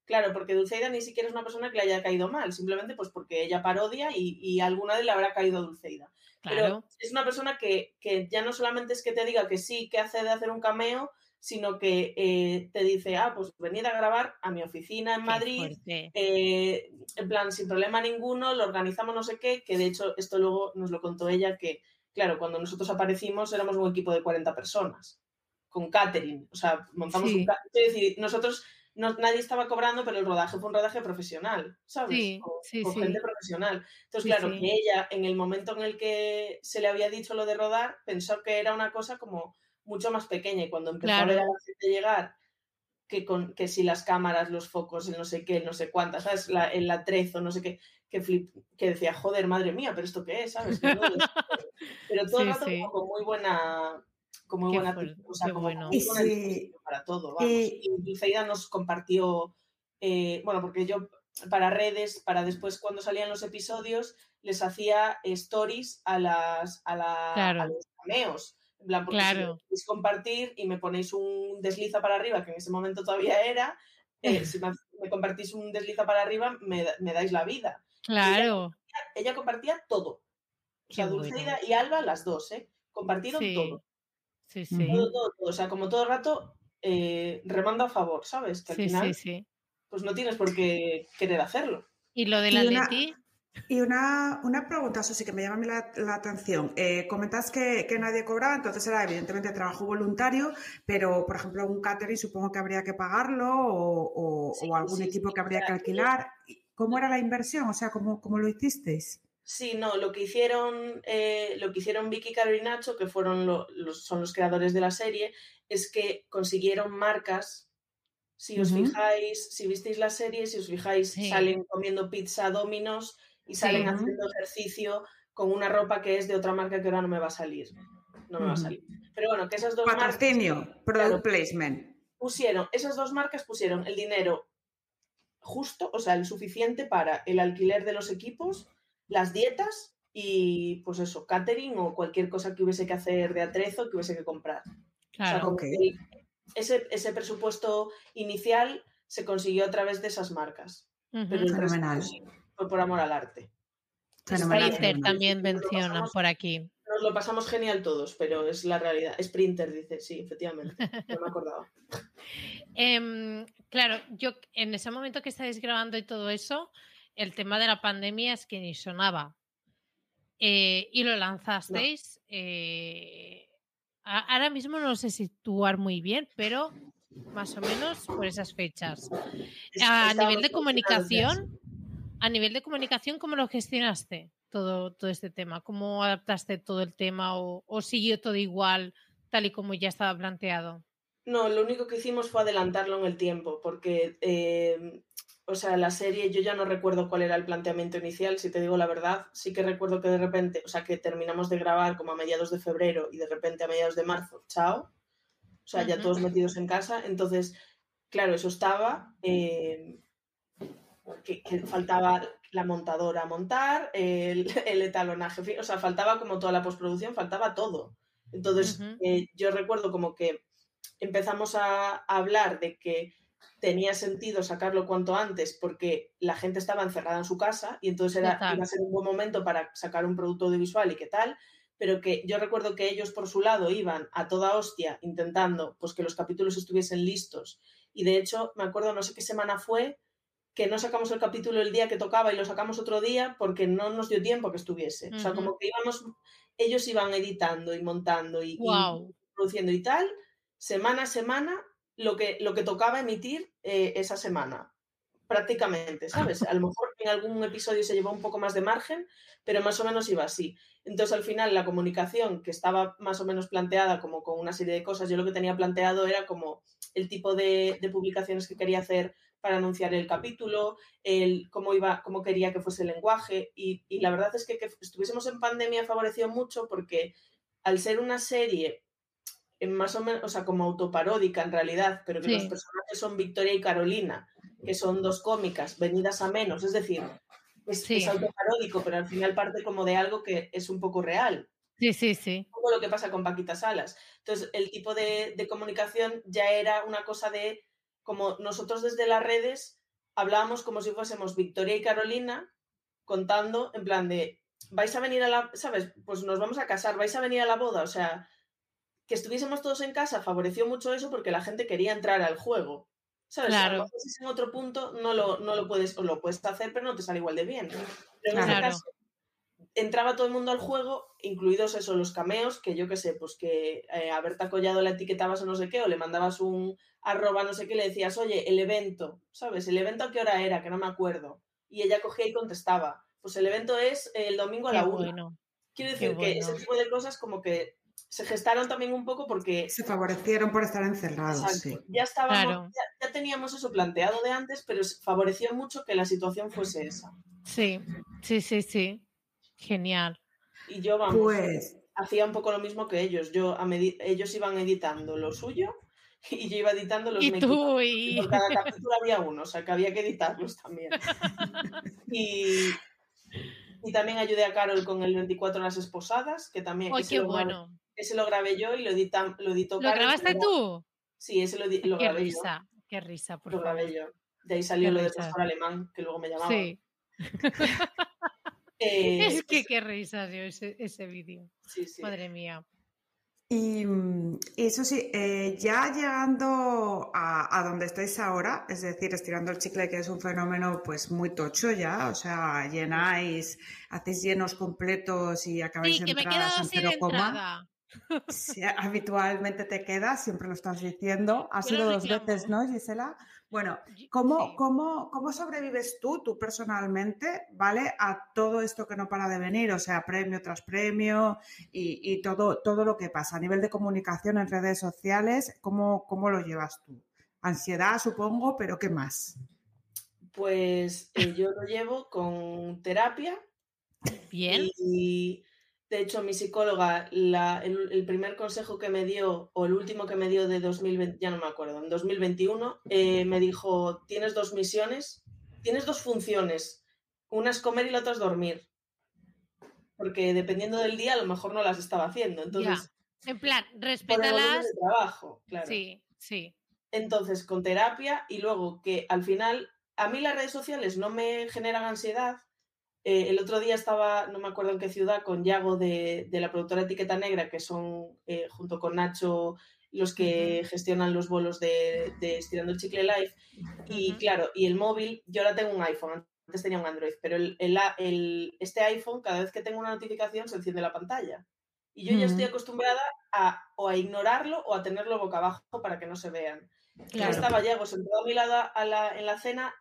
Claro, porque Dulceida ni siquiera es una persona que le haya caído mal, simplemente pues porque ella parodia y, y alguna vez le habrá caído a Dulceida. Claro, Pero es una persona que, que ya no solamente es que te diga que sí, que hace de hacer un cameo, sino que eh, te dice, ah, pues venid a grabar a mi oficina en qué Madrid, eh, en plan, sin problema ninguno, lo organizamos no sé qué, que de hecho esto luego nos lo contó ella, que claro, cuando nosotros aparecimos éramos un equipo de 40 personas, con catering, o sea, montamos Sí. un catering, es decir, nosotros, no- nadie estaba cobrando, pero el rodaje fue un rodaje profesional, ¿sabes? Sí, con sí, con gente profesional. Entonces, claro, que ella, en el momento en el que se le había dicho lo de rodar, pensó que era una cosa como mucho más pequeña y cuando empezó a ver a la gente llegar que, con, que si las cámaras, los focos, el no sé qué, el no sé cuántas, ¿sabes? La, el atrezo, no sé qué, que, flip, que decía, joder, madre mía, pero esto qué es, ¿sabes? Menudo esto". pero todo Sí, el rato sí. como con muy buena, como Qué buena, fuerte, o sea, como bueno. muy Y buena sí. para todo, vamos. Y- Y Dulceida nos compartió, eh, bueno, porque yo para redes, para después cuando salían los episodios, les hacía stories a las a, la- Claro. a los cameos. En plan, porque si Claro. lo queréis compartir y me ponéis un desliza para arriba, que en ese momento todavía era, eh, si me, me compartís un desliza para arriba, me, da- me dais la vida. Claro. Ella compartía todo. O sea. Dulceida y Alba, las dos, ¿eh? Compartieron Sí. todo. Sí, sí. Todo, todo, todo. O sea, como todo el rato eh, remando a favor, ¿sabes? Que al Sí, final, sí, sí. pues no tienes por qué querer hacerlo. Y lo de la una- Leti, Y una, una pregunta, Susi, que me llama a mí la, la atención. Eh, comentas que, que nadie cobraba, entonces era evidentemente trabajo voluntario, pero por ejemplo un catering supongo que habría que pagarlo o, o- Sí, o algún sí, equipo sí, que habría que alquilar. ¿Cómo era la inversión? O sea, ¿cómo, cómo lo hicisteis? Sí, no, lo que hicieron, eh, lo que hicieron Vicky, Caro y Nacho, que fueron lo- los, son los creadores de la serie, es que consiguieron marcas. Si os Ujú. fijáis, si visteis la serie, si os fijáis, Sí. salen comiendo pizza Dominos y salen Sí. haciendo ejercicio con una ropa que es de otra marca que ahora no me va a salir. No me va a salir. Pero bueno, que esas dos marcas Patrocinio, product placement. pusieron, esas dos marcas pusieron el dinero justo, o sea, el suficiente para el alquiler de los equipos, las dietas y pues eso, catering o cualquier cosa que hubiese que hacer de atrezo que hubiese que comprar. O sea, claro. ese, ese presupuesto inicial se consiguió a través de esas marcas. Pero Fenomenal. pues, fue por amor al arte. Fenomenal, Sprinter fenomenal. también mencionan pasamos- por aquí. Nos lo pasamos genial todos, pero es la realidad. Sprinter dice, sí, efectivamente. No me acordaba. Em, claro, yo en ese momento que estáis grabando y todo eso, el tema de la pandemia es que ni sonaba. Eh, y lo lanzasteis. eh, a- ahora mismo no lo sé situar muy bien, pero más o menos por esas fechas. A nivel de comunicación, a nivel de comunicación, ¿cómo lo gestionaste todo, todo este tema? ¿Cómo adaptaste todo el tema o, o siguió todo igual, tal y como ya estaba planteado? No, lo único que hicimos fue adelantarlo en el tiempo, porque, eh, o sea, la serie, yo ya no recuerdo cuál era el planteamiento inicial, si te digo la verdad, sí que recuerdo que de repente, o sea, que terminamos de grabar como a mediados de febrero y de repente a mediados de marzo, chao, o sea, ya todos metidos en casa, entonces, claro, eso estaba, eh, que, que faltaba la montadora a montar, el, el etalonaje, o sea, faltaba como toda la postproducción, faltaba todo. Entonces, eh, yo recuerdo como que empezamos a, a hablar de que tenía sentido sacarlo cuanto antes porque la gente estaba encerrada en su casa y entonces era, iba a ser un buen momento para sacar un producto audiovisual y qué tal, pero que yo recuerdo que ellos por su lado iban a toda hostia intentando pues que los capítulos estuviesen listos y de hecho me acuerdo no sé qué semana fue que no sacamos el capítulo el día que tocaba y lo sacamos otro día porque no nos dio tiempo que estuviese. O sea, como que íbamos, ellos iban editando y montando y, y Wow. produciendo y tal, semana a semana, lo que, lo que tocaba emitir eh, esa semana, prácticamente, ¿sabes? A lo mejor en algún episodio se llevó un poco más de margen, pero más o menos iba así. Entonces, al final, la comunicación que estaba más o menos planteada como con una serie de cosas, yo lo que tenía planteado era como el tipo de, de publicaciones que quería hacer para anunciar el capítulo, el cómo iba, cómo quería que fuese el lenguaje. Y, y la verdad es que que estuviésemos en pandemia favoreció mucho porque al ser una serie más o menos, o sea, como autoparódica en realidad, pero que Sí. los personajes son Victoria y Carolina, que son dos cómicas venidas a menos, es decir, es, Sí. es autoparódico, pero al final parte como de algo que es un poco real, Sí, sí, sí. como lo que pasa con Paquita Salas. Entonces, el tipo de, de comunicación ya era una cosa de, como nosotros desde las redes hablábamos como si fuésemos Victoria y Carolina contando en plan de, vais a venir a la, ¿sabes? Pues nos vamos a casar, vais a venir a la boda, o sea, que estuviésemos todos en casa favoreció mucho eso porque la gente quería entrar al juego. ¿Sabes? Claro. si es en otro punto no lo, no lo puedes, o lo puedes hacer, pero no te sale igual de bien. Pero en este Claro. caso, entraba todo el mundo al juego, incluidos eso, los cameos, que yo qué sé, pues que eh, a Berta Collado la etiquetabas o no sé qué, o le mandabas un arroba no sé qué, le decías, oye, el evento, ¿sabes? ¿El evento a qué hora era? Que no me acuerdo. Y ella cogía y contestaba, pues el evento es el domingo a Qué la una. bueno. Quiero qué decir que ese tipo de cosas como que se gestaron también un poco porque Se favorecieron por estar encerrados, exacto, sí. ya estábamos, Claro. ya, ya teníamos eso planteado de antes, pero favoreció mucho que la situación fuese esa. Sí, sí, sí, sí. Genial. Y yo, vamos, Pues hacía un poco lo mismo que ellos. Yo a ellos iban editando lo suyo y yo iba editando los y tú y... Por cada capítulo había uno, o sea que había que editarlos también. y, y también ayudé a Carol con el 24 las esposadas, que también... ¡Ay, qué bueno! Ese lo grabé yo y lo, edita, lo editó ¿Lo grabaste tú? Sí, ese lo, lo qué grabé risa, Qué risa, por Lo grabé yo. De ahí salió lo de pastor alemán, que luego me llamaba. Sí. eh, es que qué risa dio ese, ese vídeo. Sí, sí. Madre mía. Y, mm, eso sí, eh, ya llegando a, a, donde estáis ahora, es decir, estirando el chicle, que es un fenómeno pues muy tocho ya, o sea, llenáis, hacéis llenos completos y acabáis sí, que entradas me en cero coma. Sí, habitualmente te quedas, siempre lo estás diciendo. Ha sido dos veces, ¿no, Gisela? Bueno, ¿cómo, Sí. cómo, ¿cómo sobrevives tú, tú personalmente, ¿vale? A todo esto que no para de venir, o sea, premio tras premio y, y todo, todo lo que pasa a nivel de comunicación en redes sociales, ¿cómo, cómo lo llevas tú? Ansiedad, supongo, pero ¿qué más? Pues eh, yo lo llevo con terapia Bien. y de hecho mi psicóloga, la- el, el primer consejo que me dio, o el último que me dio de 2020, ya no me acuerdo, en 2021, eh, me dijo, tienes dos misiones, tienes dos funciones, una es comer y la otra es dormir. Porque dependiendo del día a lo mejor no las estaba haciendo. Entonces, En plan, el respétalas. de trabajo, claro. Sí, sí. Entonces, con terapia y luego que al final, a mí las redes sociales no me generan ansiedad. Eh, el otro día estaba, no me acuerdo en qué ciudad, con Yago de, de la productora Etiqueta Negra, que son eh, junto con Nacho los que gestionan los bolos de, de Estirando el Chicle Live. Y Ujú. claro, y el móvil, yo ahora tengo un iPhone, antes tenía un Android, pero el, el- el- este iPhone, cada vez que tengo una notificación, se enciende la pantalla. Y yo ya estoy Ujú. acostumbrada a o a ignorarlo o a tenerlo boca abajo para que no se vean. Claro. estaba Yago sentado a mi lado a la- en la cena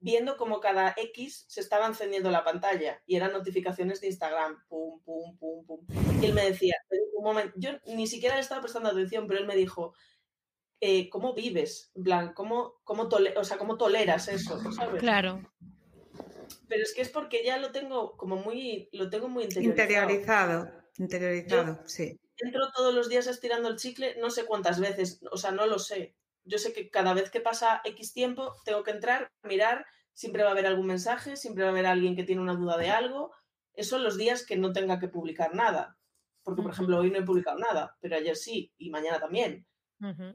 viendo como cada X se estaba encendiendo la pantalla y eran notificaciones de Instagram, pum, pum, pum, pum. Y él me decía, "Pero un momento, yo ni siquiera le estaba prestando atención, pero él me dijo, eh, ¿cómo vives? En plan, ¿cómo, cómo, tole- o sea, ¿cómo toleras eso? ¿sabes? Claro. Pero es que es porque ya lo tengo como muy, lo tengo muy interiorizado. Interiorizado, interiorizado, sí. entro todos los días estirando el chicle, no sé cuántas veces, o sea, no lo sé. Yo sé que cada vez que pasa X tiempo tengo que entrar, mirar, siempre va a haber algún mensaje, siempre va a haber alguien que tiene una duda de algo. Eso los días que no tenga que publicar nada. Porque, por ejemplo, hoy no he publicado nada, pero ayer sí y mañana también.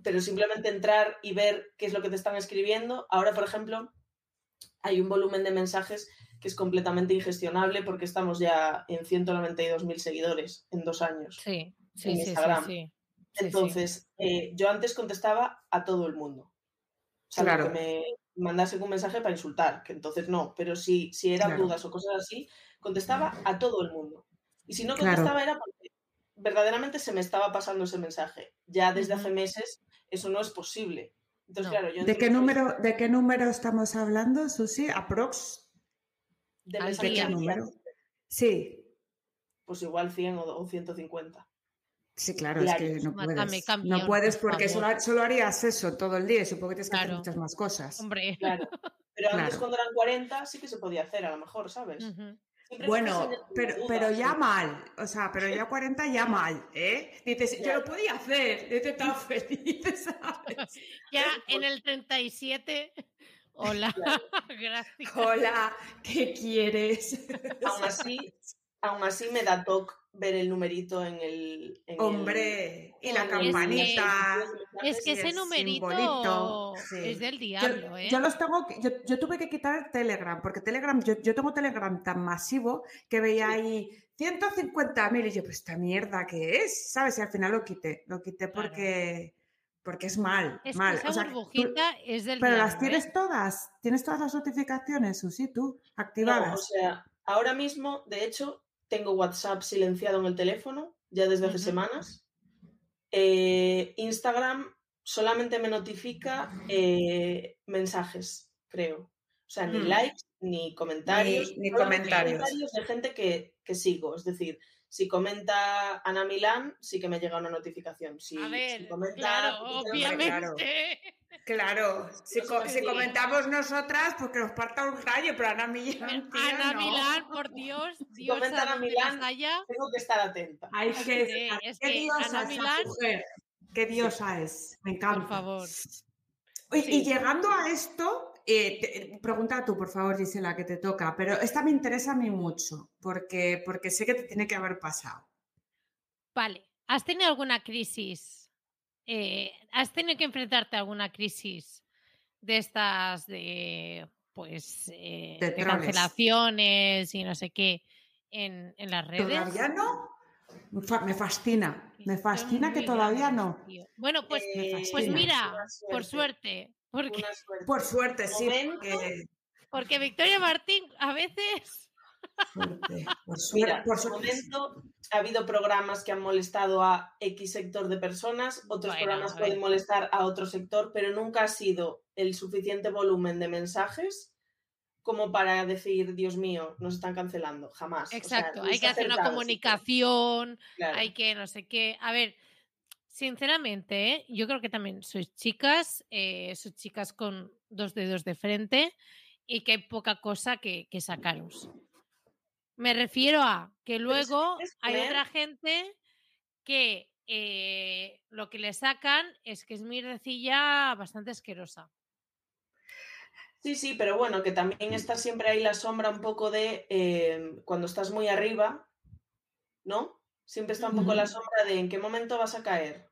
Pero simplemente entrar y ver qué es lo que te están escribiendo. Ahora, por ejemplo, hay un volumen de mensajes que es completamente ingestionable porque estamos ya en 192.000 seguidores en dos años. Sí, en sí, sí, sí, Instagram. sí. Sí, sí. Entonces, eh, yo antes contestaba a todo el mundo. O sea, Claro. que me mandasen un mensaje para insultar, que entonces no, pero si, si eran Claro. dudas o cosas así, contestaba a todo el mundo. Y si no Claro. contestaba era porque verdaderamente se me estaba pasando ese mensaje. Ya desde hace meses eso no es posible. Entonces, No. claro, yo ¿De qué número, de qué número estamos hablando, Susi? ¿Aprox? de ¿De qué número? Sí, Pues igual 100 o, o 150. Sí, claro, es que no Mátame, puedes. No puedes por porque solo, solo harías eso todo el día y supongo que tienes que hacer Claro. muchas más cosas. Hombre. Claro. Pero antes Claro. cuando eran 40 sí que se podía hacer, a lo mejor, ¿sabes? Bueno, pero, pero ya sí. mal, o sea, pero ya 40 ya mal, ¿eh? Dices, yo Ya. lo podía hacer, yo estaba feliz, ¿sabes? Ya en el 37. Hola, gracias. Hola, ¿qué quieres? Aún así, aún así me da toque ver el numerito en el. en el- Hombre, y la campanita. Es que Sí, ese numerito sí. es del Yo, diablo, ¿eh? yo los tengo, yo, yo tuve que quitar el Telegram, porque Telegram, yo, yo tengo Telegram tan masivo que veía ahí 150.000 y yo, pues esta mierda que es, ¿sabes? Y al final lo quité, lo quité Claro. porque, porque es mal, Es mal. que esa O sea, tú- burbujita es del pero diablo. las ¿eh? tienes todas, tienes todas las notificaciones, Susi, tú, No, activadas. o sea, ahora mismo, de hecho, tengo WhatsApp silenciado en el teléfono ya desde hace semanas. Eh, Instagram solamente me notifica eh, mensajes, creo. O sea, ni Mm. likes, ni comentarios. Ni- ni solamente comentarios. de gente que, que sigo. Es decir, si comenta Ana Milán, sí que me llega una notificación. Si, A si ver, comenta claro, obviamente. claro. Claro, si, co- si comentamos nosotras, pues que nos parta un rayo, pero Ana Millán, tía, Ana no. Milán, por Dios, Dios comentan a donde Milán. Tengo que estar atenta. Ay, qué, Sí, ay, es qué que diosa Ana esa Milán- mujer. Qué diosa es, me encanta. Por favor. Y, Sí. y llegando a esto, eh, te- pregunta tú, por favor, Gisela, que te toca, pero esta me interesa a mí mucho, porque, porque sé que te tiene que haber pasado. Vale, ¿has tenido alguna crisis? Eh, ¿Has tenido que enfrentarte a alguna crisis de estas de pues eh, De de, troles. cancelaciones y no sé qué en, en las redes? ¿Todavía no? Me fa- Me fascina, me fascina que todavía no. Bueno, pues, Eh, pues mira, por suerte, porque, Una suerte. Por suerte, sí, porque- porque Victoria Martín a veces suerte, por suerte, Mira, por suerte. momento ha habido programas que han molestado a X sector de personas, otros Bueno, programas pueden molestar a otro sector, pero nunca ha sido el suficiente volumen de mensajes como para decir, Dios mío, nos están cancelando. Jamás. O sea, Exacto, hay que ha hacer una comunicación. Claro. hay que no sé qué. A ver, sinceramente, ¿eh? yo creo que también sois chicas, eh, sois chicas con dos dedos de frente y que hay poca cosa que, que sacaros. Me refiero a que luego hay otra gente que eh, lo que le sacan es que es mierdecilla bastante asquerosa. Sí, sí, pero bueno, que también está siempre ahí la sombra un poco de eh, cuando estás muy arriba, ¿no? Siempre está un poco la sombra de en qué momento vas a caer.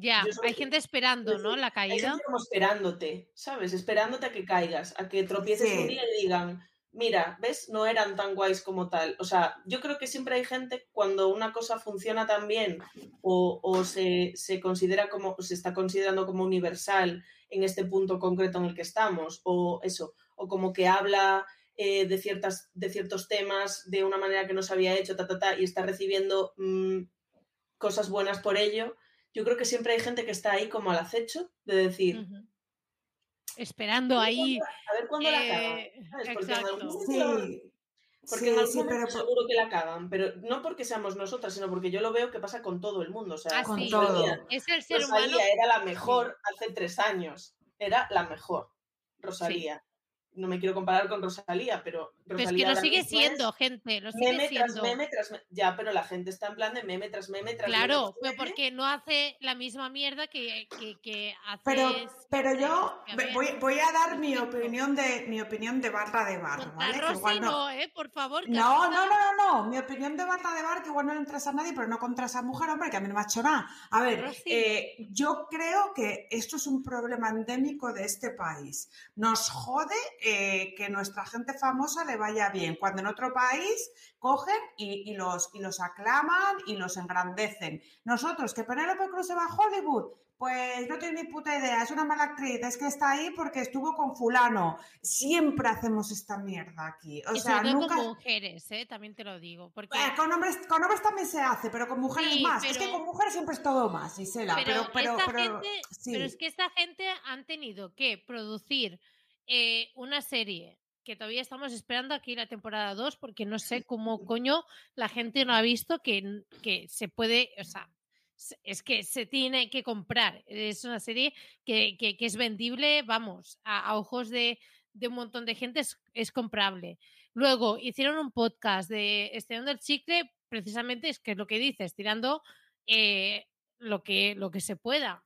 Ya, hay gente esperando, ¿no? La Hay caída. gente como esperándote, ¿sabes? Esperándote a que caigas, a que tropieces un Sí. día y digan, mira, ¿ves? No eran tan guays como tal. O sea, yo creo que siempre hay gente cuando una cosa funciona tan bien o, o se, se considera como, se está considerando como universal en este punto concreto en el que estamos, o eso, o como que habla eh, de, ciertas, de ciertos temas de una manera que no se había hecho, ta, ta, ta, y está recibiendo mm, cosas buenas por ello. Yo creo que siempre hay gente que está ahí como al acecho de decir. Esperando ahí. a ver cuándo la cagan. eh, ¿sabes? Porque en algún exacto. momento- Sí, Porque sí, en algún sí, momento pero por- seguro que la cagan, pero no porque seamos nosotras, sino porque yo lo veo que pasa con todo el mundo. O sea, Ah, con sí. todo. Es el ser humano. Rosalía era la mejor hace tres años. Era la mejor. Rosalía. No me quiero comparar con Rosalía, pero Pero es Rosalía que lo sigue es siendo, gente. Lo sigue Meme tras siendo. meme tras meme. Ya, pero la gente está en plan de meme tras meme tras meme. Claro, tras pero porque no hace la misma mierda que, que, que hace. Pero, pero yo voy, voy a dar mi opinión de mi opinión de barra de bar, ¿vale? Rosy igual no- no, ¿eh? Por favor. No, no, no, no, no. Mi opinión de barra de bar, que igual no le interesa a nadie, pero no contra esa mujer, hombre, que a mí no me ha hecho nada. A ver, Rosy. eh, yo creo que esto es un problema endémico de este país. Nos jode eh, que nuestra gente famosa le vaya bien, cuando en otro país cogen y, y los, y los aclaman y los engrandecen. Nosotros, que Penélope Cruz se va a Hollywood, pues no tengo ni puta idea, es una mala actriz, es que está ahí porque estuvo con fulano. Siempre hacemos esta mierda aquí. O y sea, sobre todo nunca... con mujeres, ¿eh? También te lo digo. Porque, Eh, con, hombres, con hombres también se hace, pero con mujeres Sí, más. Es que con mujeres siempre es todo más, Gisela. pero, Pero, pero, esta pero, gente, sí. pero es que esta gente han tenido que producir eh, una serie que todavía estamos esperando aquí la temporada 2 porque no sé cómo coño la gente no ha visto que, que se puede, o sea, se- es que se tiene que comprar. Es una serie que, que- que es vendible, vamos, a, a ojos de, de un montón de gente es, es comprable. Luego hicieron un podcast de Estirando el Chicle, precisamente es que es lo que dices, tirando eh, lo, que, lo que se pueda.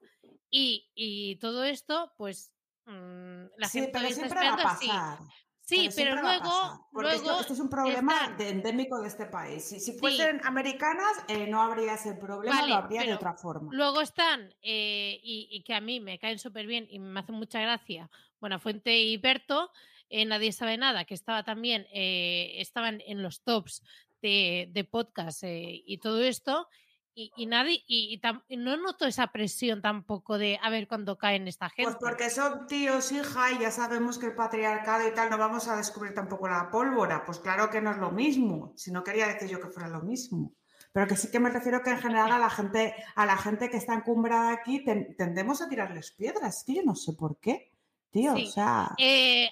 Y, y todo esto, pues mm, la sí, gente pero siempre va a sí. pasar. Sí, pero, luego, esto, luego esto es un problema de- endémico de este país. Si, si Sí. fuesen americanas, eh, no habría ese problema, Vale, lo habría de otra forma. Luego están, eh, y, y que a mí me caen súper bien y me hacen mucha gracia, Buenafuente y Berto, eh, Nadie sabe nada, que estaba también, eh, estaban en los tops de, de podcast y todo esto, y, y nadie, y, y tam- y no noto esa presión tampoco de a ver cuándo caen esta gente. Pues porque son tíos, hija, y ya sabemos que el patriarcado y tal, no vamos a descubrir tampoco la pólvora. Pues claro que no es lo mismo. Si no quería decir yo que fuera lo mismo. Pero que sí que me refiero que en general a la gente, a la gente que está encumbrada aquí ten- tendemos a tirarles piedras. Es que yo no sé por qué. Tío, Sí. o sea. Eh,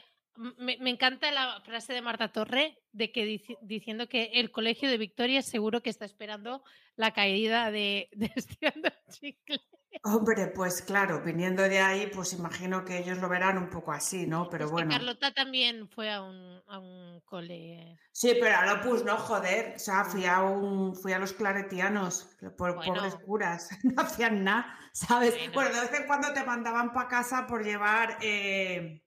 me, me encanta la frase de Marta Torre de que dici- diciendo que el colegio de Victoria seguro que está esperando la caída de, de Estirando Chicle. Hombre, pues claro, viniendo de ahí, pues imagino que ellos lo verán un poco así, ¿no? Pero Es que bueno. Carlota también fue a un, a un cole. Sí, pero a Opus no, joder. O sea, fui a un, fui a los claretianos, por Bueno. pobres curas, no hacían nada, ¿sabes? Bueno. Bueno, de vez en cuando te mandaban para casa por llevar, eh,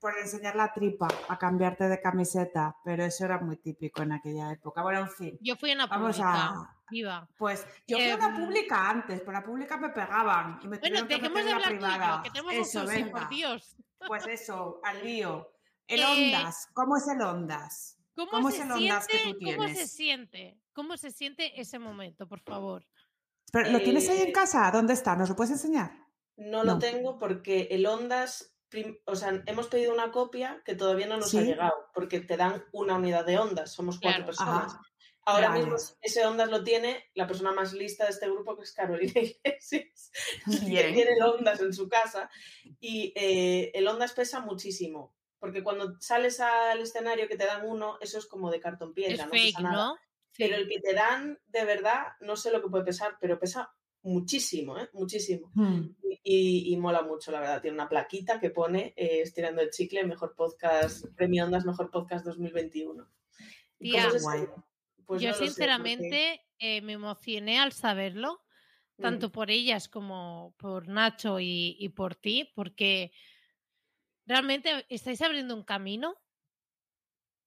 por enseñar la tripa, a cambiarte de camiseta, pero eso era muy típico en aquella época. Bueno, en fin, Yo fui a una vamos pública. a. Viva. Pues yo fui a una Em, pública antes, por la pública me pegaban y me Bueno, tuvieron que dejemos meter de en la privada. que tenemos Eso, venga. por Dios. Pues eso, al lío. El Eh, Ondas, ¿cómo es el Ondas? ¿Cómo, ¿Cómo es se el Ondas que tú ¿Cómo se tienes? siente? ¿Cómo se siente ese momento, por favor? Pero, ¿Lo tienes ahí en Eh, casa? ¿Dónde está? ¿Nos lo puedes enseñar? No lo No. tengo porque el Ondas, o sea, hemos pedido una copia que todavía no nos ha llegado, porque te dan una unidad de Ondas, somos cuatro Claro. personas. Ajá. Ahora mismo ese Ondas lo tiene la persona más lista de este grupo, que es Carolina Iglesias, que tiene el Ondas en su casa. Y eh, el Ondas pesa muchísimo, porque cuando sales al escenario que te dan uno, eso es como de cartón piedra, Es no fake, pesa nada. ¿no? Pero el que te dan de verdad, no sé lo que puede pesar, pero pesa muchísimo, ¿eh? Muchísimo. Hmm. Y, y mola mucho, la verdad. Tiene una plaquita que pone eh, Estirando el Chicle, mejor podcast, Premio Ondas, mejor podcast 2021. ¿Y Tía. Guay. Pues Yo no sé, sinceramente eh, me emocioné al saberlo, Mm, tanto por ellas como por Nacho y, y por ti, porque realmente estáis abriendo un camino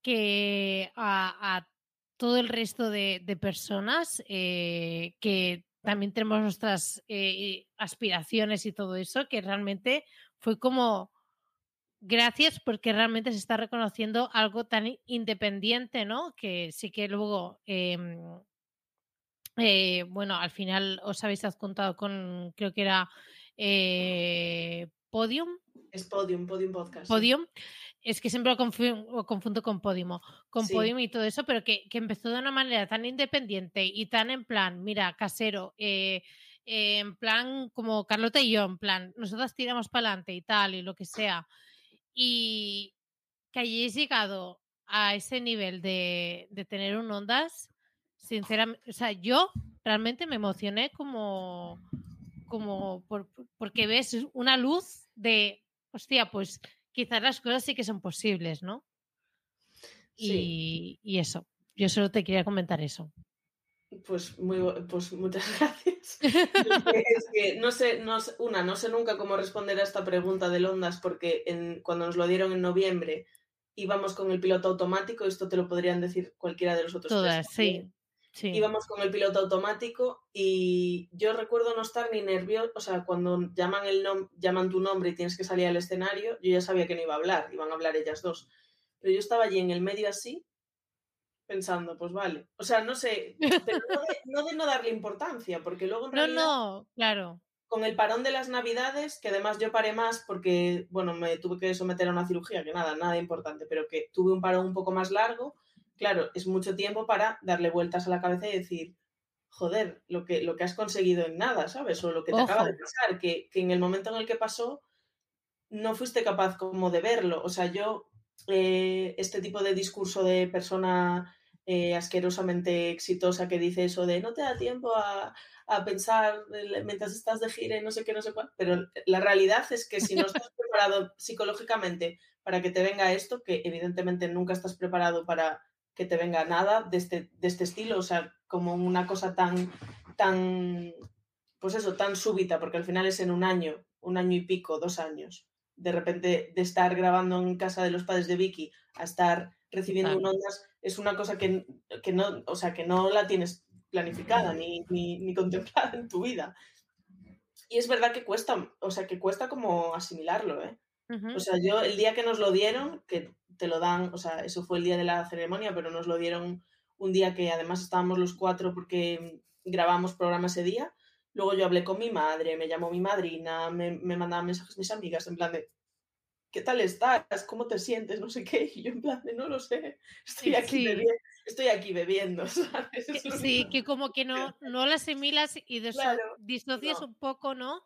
que a, a todo el resto de, de personas eh, que también tenemos nuestras eh, aspiraciones y todo eso, que realmente fue como gracias porque realmente se está reconociendo algo tan independiente, ¿no? Que sí que luego, em, eh, bueno, al final os habéis adjuntado con, creo que era eh, Podium, Es Podium, Podium Podcast. Podium. Es que siempre lo, confu- lo confundo con Podimo, con Sí. Podium y todo eso, pero que, que empezó de una manera tan independiente y tan en plan, mira, casero, eh, eh, en plan como Carlota y yo, en plan, nosotras tiramos para adelante y tal, y lo que sea. Y que hayáis llegado a ese nivel de, de tener un ondas, sinceramente, o sea, yo realmente me emocioné como, como por- porque ves una luz de, hostia, pues quizás las cosas sí que son posibles, ¿no? Sí. Y, y eso, yo solo te quería comentar eso. Pues, muy, pues muchas gracias. es que no sé, no una, no sé nunca cómo responder a esta pregunta del Ondas porque en, cuando nos lo dieron en noviembre íbamos con el piloto automático, esto te lo podrían decir cualquiera de los otros Todas, sí. Sí. íbamos con el piloto automático y yo recuerdo no estar ni nervioso, o sea, cuando llaman, el nom llaman tu nombre y tienes que salir al escenario, yo ya sabía que no iba a hablar, iban a hablar ellas dos. Pero yo estaba allí en el medio así, pensando, pues vale. O sea, no sé, pero no de no, de no darle importancia, porque luego en No, realidad no, claro. con el parón de las navidades, que además yo paré más porque, bueno, me tuve que someter a una cirugía, que nada, nada importante, pero que tuve un parón un poco más largo, claro, es mucho tiempo para darle vueltas a la cabeza y decir, joder, lo que, lo que has conseguido en nada, ¿sabes? O lo que te acaba de pasar, que, que en el momento en el que pasó no fuiste capaz como de verlo. O sea, yo, eh, este tipo de discurso de persona eh, asquerosamente exitosa que dice eso de no te da tiempo a, a pensar el- mientras estás de gira y no sé qué, no sé cuál. Pero la realidad es que si no estás preparado psicológicamente para que te venga esto, que evidentemente nunca estás preparado para que te venga nada de este, de este estilo, o sea, como una cosa tan, tan, pues eso, tan súbita, porque al final es en un año, un año y pico, dos años. De repente, de estar grabando en casa de los padres de Vicky a estar recibiendo un ondas, es una cosa que, que no, o sea, que no la tienes planificada ni, ni, ni contemplada en tu vida. Y es verdad que cuesta, o sea, que cuesta como asimilarlo, ¿eh? O sea, yo el día que nos lo dieron, que te lo dan, o sea, eso fue el día de la ceremonia, pero nos lo dieron un día que además estábamos los cuatro porque grabamos programa ese día. Luego yo hablé con mi madre, me llamó mi madrina, me, me mandaban mensajes mis amigas en plan de, ¿qué tal estás? ¿Cómo te sientes? No sé qué. Y yo en plan de, no lo sé, estoy aquí, Sí. bebiendo, estoy aquí bebiendo, ¿sabes? Que- sí, que como que no, no la asimilas y Claro, disocias no. un poco, ¿no?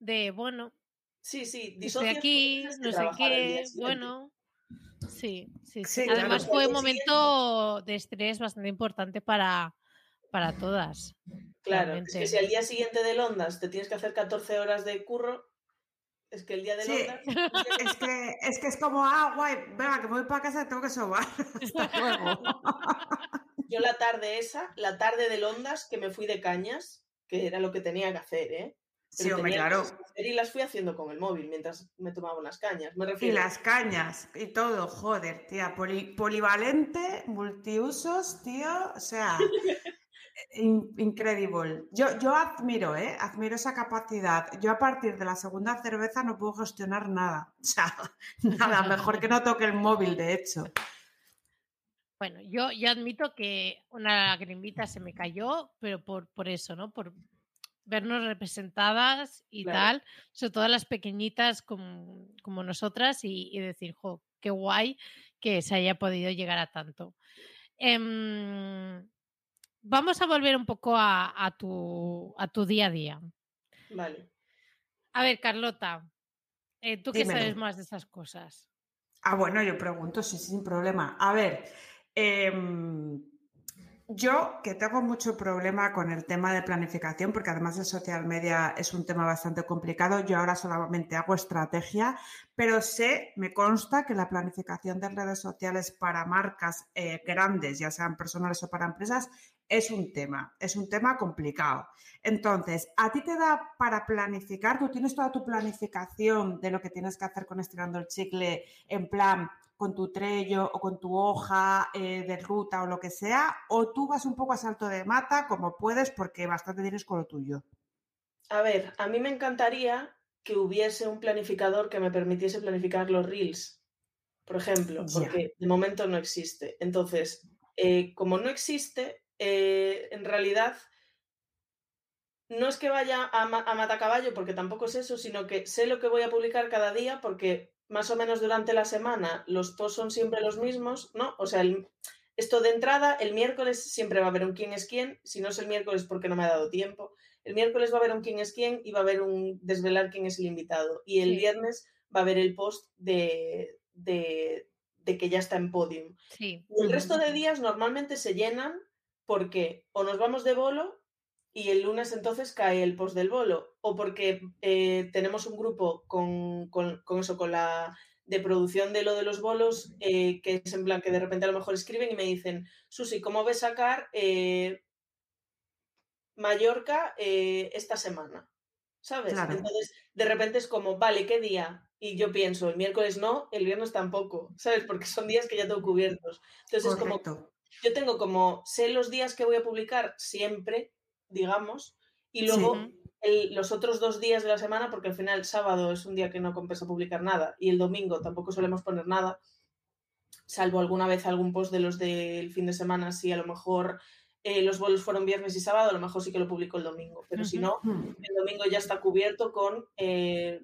De, bueno, Sí, sí, estoy disocias porque aquí, no sé qué, bueno, Sí, sí, sí. Sí, Además claro. fue un momento de estrés bastante importante para, para todas. Claro, es que si al día siguiente del Ondas te tienes que hacer 14 horas de curro, es que el día del Sí. Ondas... Es que, es que es como, ah, guay, venga, que voy para casa, tengo que sobar. Hasta luego. Yo la tarde esa, la tarde del Ondas, que me fui de cañas, que era lo que tenía que hacer, ¿eh? Sí, Pero hombre, claro. Y las fui haciendo con el móvil mientras me tomaba unas cañas. Me Y las cañas y todo, joder, tía, poli- polivalente, multiusos, tío, o sea, in- incredible. Yo, yo admiro, ¿eh? Admiro esa capacidad. Yo a partir de la segunda cerveza no puedo gestionar nada. O sea, nada, mejor que no toque el móvil, de hecho. Bueno, yo, yo admito que una lagrimita se me cayó, pero por, por eso, ¿no? Por vernos representadas y Claro. tal, sobre todo las pequeñitas como, como nosotras y, y decir, jo, qué guay que se haya podido llegar a tanto. Em, vamos a volver un poco a, a tu, a tu día a día. Vale. A ver, Carlota, eh, tú Dímelo. sabes más de esas cosas. Ah, bueno, yo pregunto, sí, sin problema. A ver, em, yo que tengo mucho problema con el tema de planificación, porque además de social media es un tema bastante complicado, yo ahora solamente hago estrategia, pero sé, me consta que la planificación de redes sociales para marcas eh, grandes, ya sean personales o para empresas, es un tema, es un tema complicado. Entonces, ¿a ti te da para planificar? ¿Tú tienes toda tu planificación de lo que tienes que hacer con estirando el chicle en plan con tu trello o con tu hoja eh, de ruta o lo que sea? ¿O tú vas un poco a salto de mata como puedes porque bastante tienes con lo tuyo? A ver, a mí me encantaría que hubiese un planificador que me permitiese planificar los reels, por ejemplo, porque de momento no existe. Entonces, eh, como no existe, eh, en realidad no es que vaya a, ma- a matacaballo, porque tampoco es eso, sino que sé lo que voy a publicar cada día, porque más o menos durante la semana los posts son siempre los mismos, ¿no? O sea, el- esto de entrada, el miércoles siempre va a haber un quién es quién, si no es el miércoles porque no me ha dado tiempo. El miércoles va a haber un quién es quién y va a haber un desvelar quién es el invitado. Y el Sí. viernes va a haber el post de, de, de que ya está en podium. Sí. Y el resto de días normalmente se llenan porque o nos vamos de bolo y el lunes entonces cae el post del bolo, o porque eh, tenemos un grupo con, con- con eso, con la de producción de lo de los bolos, eh, que es en plan que de repente a lo mejor escriben y me dicen, Susi, ¿cómo ves sacar eh, Mallorca esta semana? ¿Sabes? Claro. Entonces, de repente es como, vale, ¿qué día? Y yo pienso, el miércoles no, el viernes tampoco, ¿sabes? Porque son días que ya tengo cubiertos. Entonces es como, yo tengo como, sé los días que voy a publicar siempre, digamos, y luego el- los otros dos días de la semana, porque al final sábado es un día que no compensa publicar nada y el domingo tampoco solemos poner nada, salvo alguna vez algún post de los del fin de semana, si a lo mejor eh, los bolos fueron viernes y sábado, a lo mejor sí que lo publico el domingo, pero si no, Hmm. el domingo ya está cubierto con eh,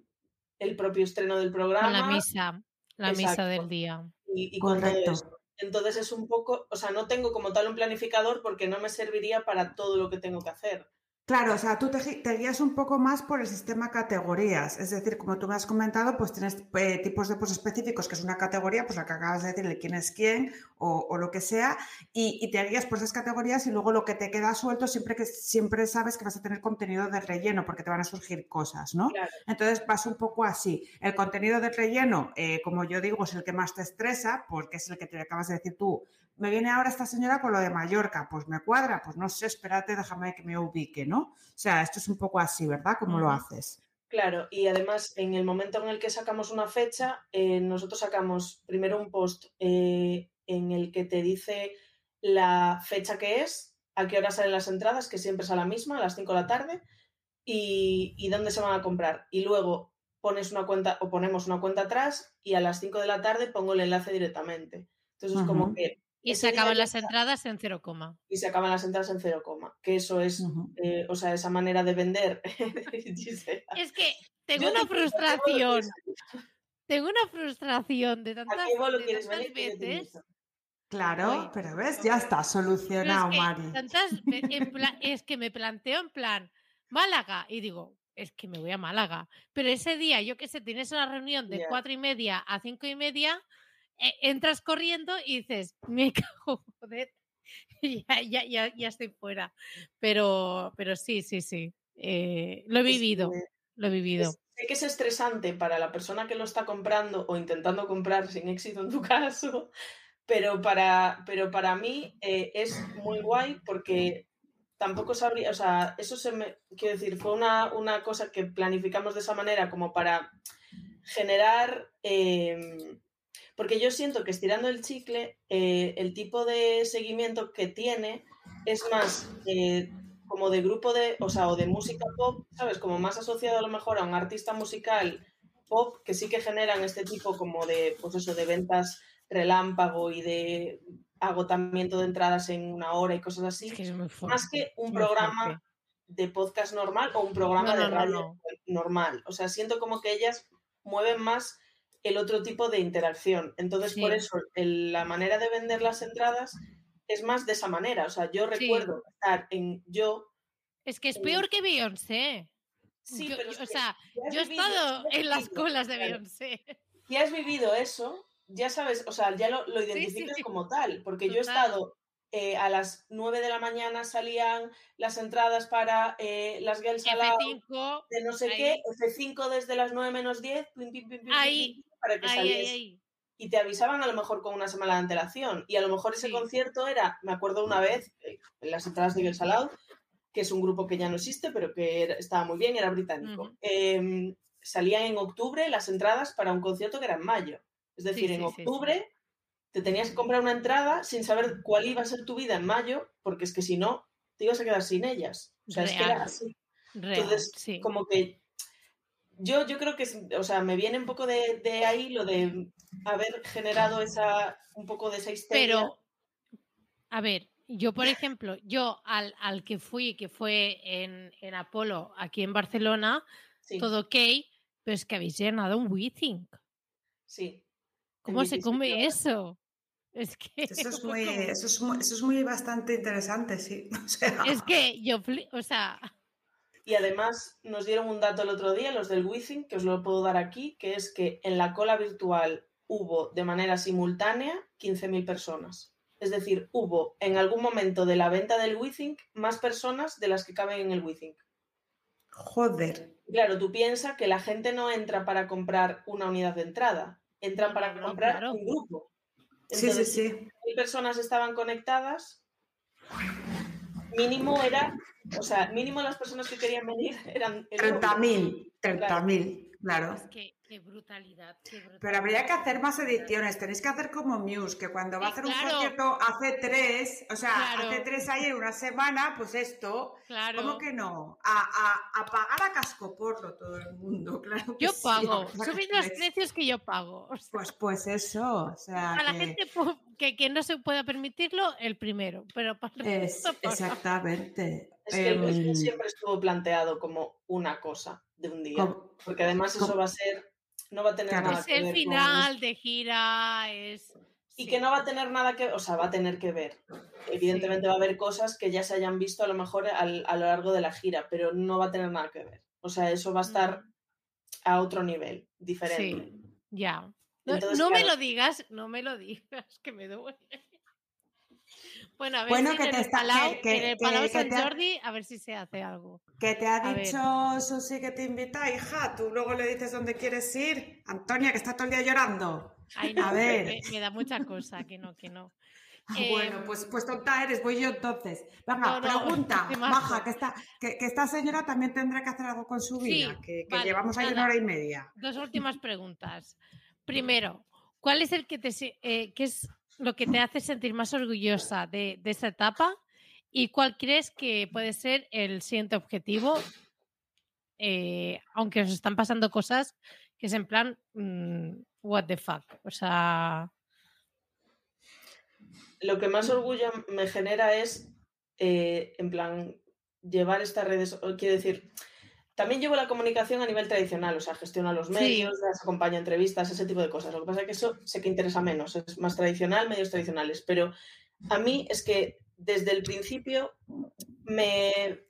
el propio estreno del programa Con la misa, la misa del día. y, y con todo Correcto. eso. Entonces es un poco, o sea, no tengo como tal un planificador porque no me serviría para todo lo que tengo que hacer. Claro, o sea, tú te, te guías un poco más por el sistema categorías. Es decir, como tú me has comentado, pues tienes eh, tipos de posts específicos, que es una categoría, pues la que acabas de decir, el quién es quién o, o lo que sea, y, y te guías por esas categorías y luego lo que te queda suelto siempre que siempre sabes que vas a tener contenido de relleno porque te van a surgir cosas, ¿no? Claro. Entonces vas un poco así. El contenido de relleno, eh, como yo digo, es el que más te estresa porque es el que te acabas de decir tú. Me viene ahora esta señora con lo de Mallorca, pues me cuadra, pues no sé, espérate, déjame que me ubique, ¿no? O sea, esto es un poco así, ¿verdad? ¿Cómo lo haces? Claro, y además en el momento en el que sacamos una fecha, eh, nosotros sacamos primero un post eh, en el que te dice la fecha que es, a qué hora salen las entradas, que siempre es a la misma, a las 5 de la tarde, y, y dónde se van a comprar. Y luego pones una cuenta o ponemos una cuenta atrás y a las 5 de la tarde pongo el enlace directamente. Entonces es como que Y se acaban las entradas en cero coma. y se acaban las entradas en cero coma, que eso es, eh, o sea, esa manera de vender. Es que tengo Yo una te invito, ¿a qué frustración. Tengo una frustración de tantas, ¿A qué de tantas veces. Claro, pero ves, ya está solucionado, es que Mari. tantas en es que me planteo en plan Málaga y digo, es que me voy a Málaga. Pero ese día, yo que sé, tienes una reunión de cuatro y media a cinco y media entras corriendo y dices, me cago, joder, ya, ya, ya, ya estoy fuera. Pero, pero sí, sí, sí. eh, lo he vivido, lo he vivido. es- sé que es estresante para la persona que lo está comprando o intentando comprar sin éxito en tu caso, pero para, pero para mí eh, es muy guay porque tampoco sabría, o sea, eso se me, quiero decir, fue una, una cosa que planificamos de esa manera como para generar, eh, porque yo siento que estirando el chicle, eh, el tipo de seguimiento que tiene es más eh, como de grupo de, o sea, o de música pop, ¿sabes? Como más asociado a lo mejor a un artista musical pop que sí que generan este tipo como de, pues eso, de ventas relámpago y de agotamiento de entradas en una hora y cosas así, Es que es muy fuerte. más que un programa fuerte. de podcast normal o un programa No, de no, radio no. normal. O sea, siento como que ellas mueven más el otro tipo de interacción. Entonces, por eso, el- la manera de vender las entradas es más de esa manera. O sea, yo Sí. recuerdo estar en yo. Es que es peor que Beyoncé. Sí, Yo- pero es yo- o sea, yo he vivido- estado en las colas de Beyoncé. Si has vivido eso, ya sabes, o sea, ya lo, lo sí. identificas como tal. Porque yo he estado. eh, a las 9 de la mañana salían las entradas para eh, las Girls Aloud F5, de no sé ahí. qué, F5 desde las 9 menos 10, pim, Ahí, para que saliese. Y te avisaban a lo mejor con una semana de antelación. Y a lo mejor ese Sí. concierto era, me acuerdo una vez, eh, en las entradas de Girls Aloud, que es un grupo que ya no existe, pero que era- estaba muy bien, era británico. Em, salían en octubre las entradas para un concierto que era en mayo. Es decir, Sí, en sí, sí, sí. octubre te tenías que comprar una entrada sin saber cuál iba a ser tu vida en mayo, porque es que si no, te ibas a quedar sin ellas. O sea, es que era así. Real, Entonces, sí. como que yo, yo creo que, es- o sea, me viene un poco de, de ahí lo de haber generado esa, un poco de esa histeria. Pero, a ver, yo, por ejemplo, yo al, al que fui, que fue en, en Apolo, aquí en Barcelona, sí, todo ok, pero es que habéis llenado un WeThink. sí. ¿Cómo se 27 come eso? Es que, Eso es muy, eso es muy, eso es muy bastante interesante, sí. O sea, es que yo, o sea, Y además nos dieron un dato el otro día, los del Withing, que os lo puedo dar aquí, que es que en la cola virtual hubo de manera simultánea 15.000 personas. Es decir, hubo en algún momento de la venta del Withing más personas de las que caben en el Withing. joder. Claro, tú piensas que la gente no entra para comprar una unidad de entrada, entran para no, comprar claro. un grupo. Sí, sí, sí. mil personas estaban conectadas, mínimo era, o sea, mínimo las personas que querían venir eran el doble. 30.000, 30.000, claro. es que qué brutalidad, qué brutalidad. Pero habría que hacer más ediciones. Tenéis que hacer como Muse, que cuando va a Eh, hacer un claro. concierto hace tres, o sea, Claro. hace tres ahí en una semana, pues esto, Claro. ¿cómo que no? A, a, a pagar a cascoporro todo el mundo, claro. que Yo sí, pago, subid los precios que yo pago. O sea, Pues, pues eso, o sea, a la gente que, que no se pueda permitirlo, el primero, pero para el es resto, exactamente. Es que el Em, siempre estuvo planteado como una cosa de un día, com- porque además eso va a ser, no va a tener Claro. nada Es que el ver final de gira, es... Y sí. que no va a tener nada que, o sea, va a tener que ver. Evidentemente va a haber cosas que ya se hayan visto a lo mejor al- a lo largo de la gira, pero no va a tener nada que ver. O sea, eso va a estar Mm, a otro nivel, diferente. Sí, ya. No, Entonces, no me lo digas, no me lo digas, que me duele. Bueno, a ver Bueno, si que en te el está- Palau, que- en el Palau que San te ha- Jordi, a ver si se hace algo. Que te ha A ver. dicho Susi que te invita, hija. Tú luego le dices dónde quieres ir. Antonia, que está todo el día llorando. Ay, no, A ver. Me, me da mucha cosa, que no, que no. Ah, Em, bueno, pues, pues tonta eres, voy yo entonces. Venga, No, no, pregunta. Maja, que esta, que, que esta señora también tendrá que hacer algo con su Sí, vida, que, que vale, llevamos ahí una hora y media. Dos últimas preguntas. Primero, ¿cuál es el que te eh, es lo que te hace sentir más orgullosa de, de esta etapa? ¿Y cuál crees que puede ser el siguiente objetivo? Eh, aunque os están pasando cosas que es en plan, mm, what the fuck. O sea, Lo que más orgullo me genera es, eh, en plan, llevar estas redes, quiero decir, también llevo la comunicación a nivel tradicional, o sea, gestiono los Sí. medios, las acompaño a entrevistas, ese tipo de cosas. Lo que pasa es que eso sé que interesa menos, es más tradicional, medios tradicionales, pero a mí es que desde el principio me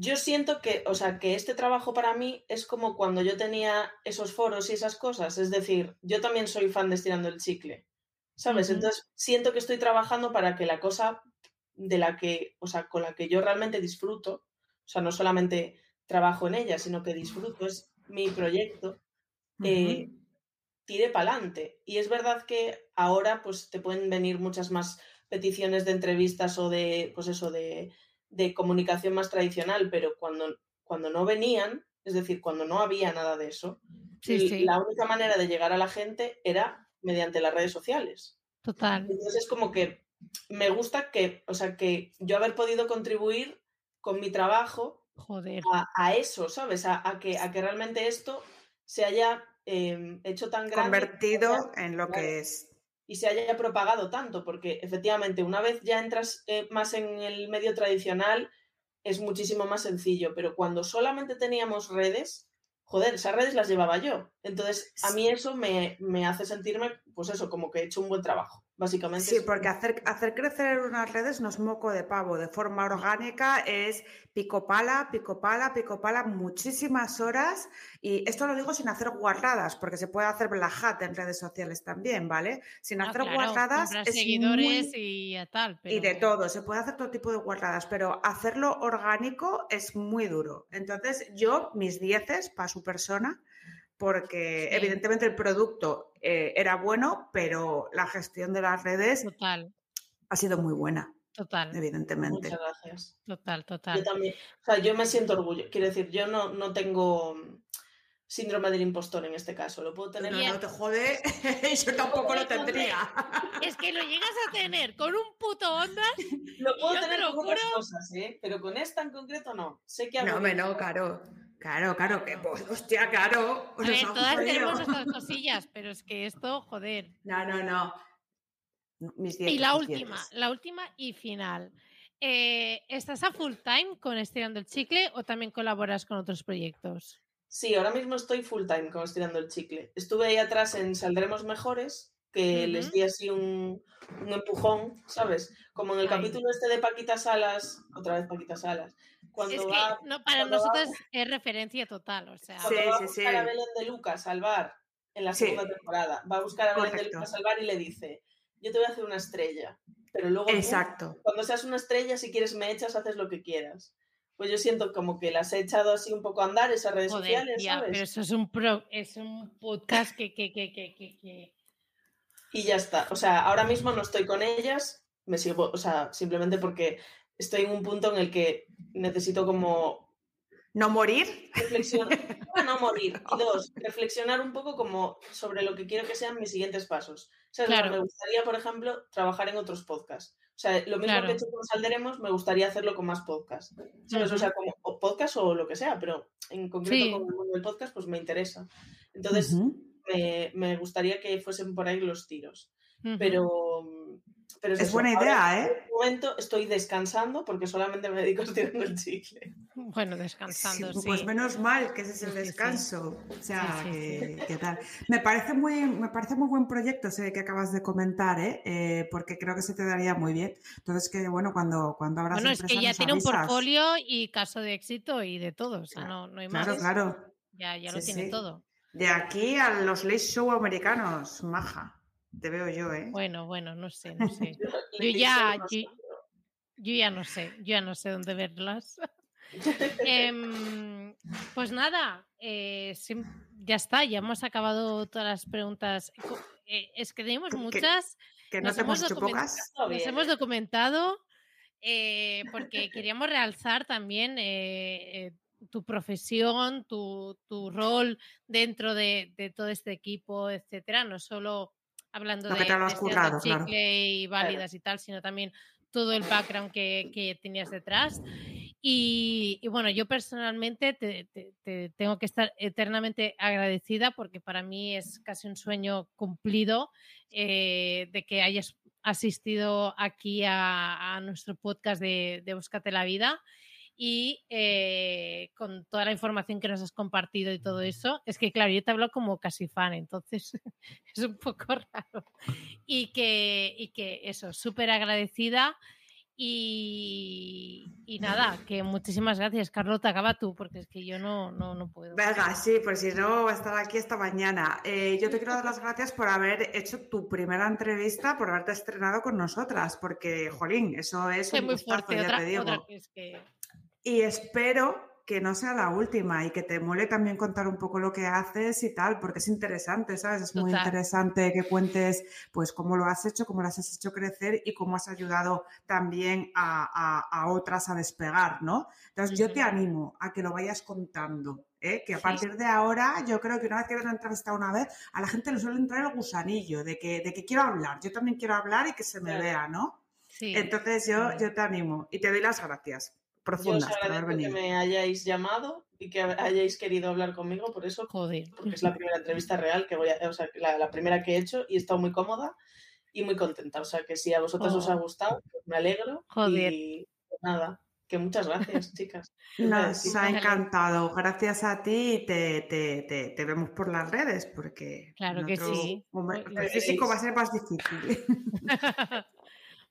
yo siento que, o sea, que este trabajo para mí es como cuando yo tenía esos foros y esas cosas. Es decir, yo también soy fan de estirando el chicle. ¿Sabes? Entonces siento que estoy trabajando para que la cosa de la que, o sea, con la que yo realmente disfruto, o sea, no solamente trabajo en ella, sino que disfruto, es mi proyecto, eh, tire para adelante. Y es verdad que ahora pues te pueden venir muchas más peticiones de entrevistas o de, pues eso, de, de comunicación más tradicional, pero cuando, cuando no venían, es decir, cuando no había nada de eso, la única manera de llegar a la gente era mediante las redes sociales. Total. Entonces es como que me gusta que, o sea, que yo haber podido contribuir con mi trabajo A, eso, ¿sabes? A, que, a que realmente esto se haya em, hecho tan grande. Convertido en lo que es. Y se haya propagado tanto, porque efectivamente una vez ya entras eh, más en el medio tradicional es muchísimo más sencillo, pero cuando solamente teníamos redes, joder, esas redes las llevaba yo. Entonces, a mí eso me, me, hace sentirme, pues eso, como que he hecho un buen trabajo, básicamente. Sí, porque hacer, hacer crecer unas redes no es moco de pavo, de forma orgánica es pico pala, pico pala, pico pala, muchísimas horas. Y esto lo digo sin hacer guardadas, porque se puede hacer black hat en redes sociales también, ¿vale? Sin ah, hacer guardadas. Es seguidores y tal. Y de todo, se puede hacer todo tipo de guardadas, pero hacerlo orgánico es muy duro. Entonces, yo, mis dieces para su persona, porque evidentemente el producto eh, era bueno, pero la gestión de las redes ha sido muy buena. Total. Evidentemente. Muchas gracias. Total, total. Yo también. O sea, yo me siento orgullo. Quiero decir, yo no, no tengo síndrome del impostor en este caso. Lo puedo tener. No, no te jode. yo tampoco lo tendría. Es que lo llegas a tener con un puto onda. Lo puedo tener con otras cosas, ¿eh? Pero con esta en concreto no. Sé que No, me no, claro. Claro, claro, que pues, hostia, claro. A ver, todas tenemos nuestras cosillas, pero es que esto, joder. No, no, no y la última, la última y final. Eh, ¿Estás a full time con Estirando el Chicle o también colaboras con otros proyectos? Sí, ahora mismo estoy full time con Estirando el Chicle. Estuve ahí atrás en Saldremos Mejores, que les di así un, empujón, ¿sabes? Como en el capítulo este de Paquita Salas, otra vez Paquita Salas. Cuando es que no, para nosotros es referencia total, o sea. Sí, va a buscar a Belén de Lucas salvar en la segunda temporada, va a buscar a Belén de Lucas salvar y le dice, yo te voy a hacer una estrella. Pero luego, Exacto. cuando seas una estrella, si quieres me echas, haces lo que quieras. Pues yo siento como que las he echado así un poco a andar esas redes sociales, ¿sabes? Pero eso es un, pro, es un podcast que, que, que, que, Y ya está. O sea, ahora mismo no estoy con ellas, me sigo, o sea, simplemente porque estoy en un punto en el que necesito como ¿No morir? Reflexionar, no morir. Y dos, reflexionar un poco como sobre lo que quiero que sean mis siguientes pasos. O me gustaría, por ejemplo, trabajar en otros podcasts. O sea, lo mismo que he hecho con Salderemos, me gustaría hacerlo con más podcasts. O sea, como podcast o lo que sea, pero en concreto con el podcast, pues me interesa. Entonces, me, me, gustaría que fuesen por ahí los tiros. Pero es, buena idea, ¿eh? En este momento estoy descansando porque solamente me dedico a estirando el chicle. Bueno, descansando, sí. Pues menos mal que ese es el descanso. O sea, ¿qué tal? Me parece muy, me parece muy buen proyecto ese que acabas de comentar, ¿eh? ¿eh? porque creo que se te daría muy bien. Entonces, que bueno, cuando, cuando abras Bueno, es que ya tiene un portfolio y caso de éxito y de todo. O sea, no, no hay más. Claro, claro. Ya, ya lo tiene todo. De aquí a los late show americanos, maja. Te veo yo, ¿eh? Bueno, bueno, no sé, no sé. yo ya, yo, ya no sé, yo ya no sé dónde verlas. Em, pues nada, eh, ya está, ya hemos acabado todas las preguntas. Eh, es que tenemos muchas. Que, nos, hemos, hecho pocas. Nos hemos documentado eh, porque queríamos realzar también tu profesión, tu, tu rol dentro de, de, todo este equipo, etcétera. No solo hablando de, de y válidas y tal, sino también todo el background que, tenías detrás. Y, bueno, yo personalmente te, tengo que estar eternamente agradecida porque para mí es casi un sueño cumplido eh, de que hayas asistido aquí a, nuestro podcast de, de Búscate la Vida y eh, con toda la información que nos has compartido y todo eso, es que claro, yo te hablo como casi fan, entonces es un poco raro. Y que, y que eso, súper agradecida Y, nada, que muchísimas gracias, Carlota. Acaba tú, porque es que yo no, no, no puedo. Venga, sí, pues si no, voy a estar aquí esta mañana. Eh, yo te quiero dar las gracias por haber hecho tu primera entrevista, por haberte estrenado con nosotras, porque, jolín, eso es un muy fuerte. Otra, que... Y espero que no sea la última y que te mole también contar un poco lo que haces y tal, porque es interesante, ¿sabes? Es muy interesante que cuentes pues cómo lo has hecho, cómo las has hecho crecer y cómo has ayudado también a, otras a despegar, ¿no? Entonces yo te animo a que lo vayas contando. ¿eh? que a partir de ahora yo creo que una vez que ven entrevista una vez, a la gente le suele entrar el gusanillo de que, de que quiero hablar, yo también quiero hablar y que se me vea, ¿no? Sí. Entonces yo, yo te animo y te doy las gracias profundas. Yo que me hayáis llamado y que hayáis querido hablar conmigo, por eso, Joder. porque es la primera entrevista real que voy a, o sea, la, primera que he hecho y he estado muy cómoda y muy contenta. O sea, que si a vosotros os ha oh. gustado, pues me alegro. Joder. Y nada, que muchas gracias, chicas. Nos ha encantado. Gracias a ti y te, te, te, vemos por las redes porque claro que sí. el físico va a ser más difícil.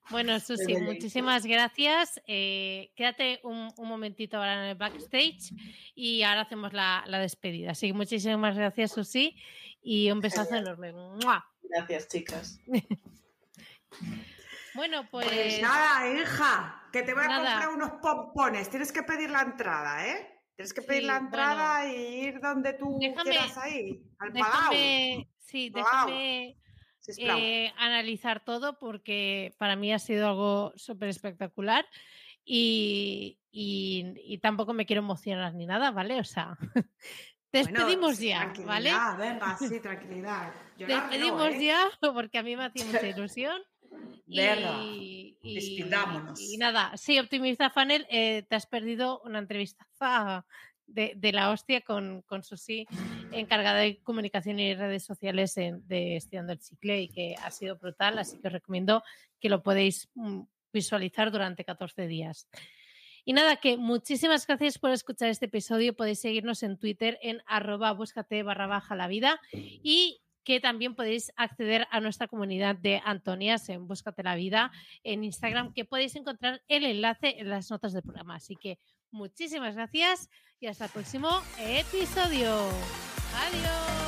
Bueno, Susi, muchísimas gracias. Eh, quédate un, momentito ahora en el backstage y ahora hacemos la, despedida. Así que muchísimas gracias, Susi, y un besazo enorme. Gracias, chicas. bueno, pues... pues... nada, hija, que te voy a comprar unos pompones. Tienes que pedir la entrada, ¿eh? Tienes que pedir la entrada y ir donde tú quieras ahí, al déjame, Sí, déjame eh, analizar todo porque para mí ha sido algo súper espectacular y, tampoco me quiero emocionar ni nada, ¿vale? O sea, despedimos ya, ¿vale? Venga, sí, tranquilidad. despedimos ¿eh? ya porque a mí me hacía mucha ilusión. y, y, nada, sí, Optimista Funnel, eh, te has perdido una entrevista de, la hostia con, con Susi, encargada de comunicación y redes sociales de Estudiando el Chicle y que ha sido brutal, así que os recomiendo que lo podéis mm, visualizar durante 14 días. Y nada, que muchísimas gracias por escuchar este episodio. Podéis seguirnos en Twitter en arroba búscate barra baja la vida y que también podéis acceder a nuestra comunidad de Antonias en Búscate la Vida en Instagram, que podéis encontrar el enlace en las notas del programa. Así que muchísimas gracias y hasta el próximo episodio. Adiós.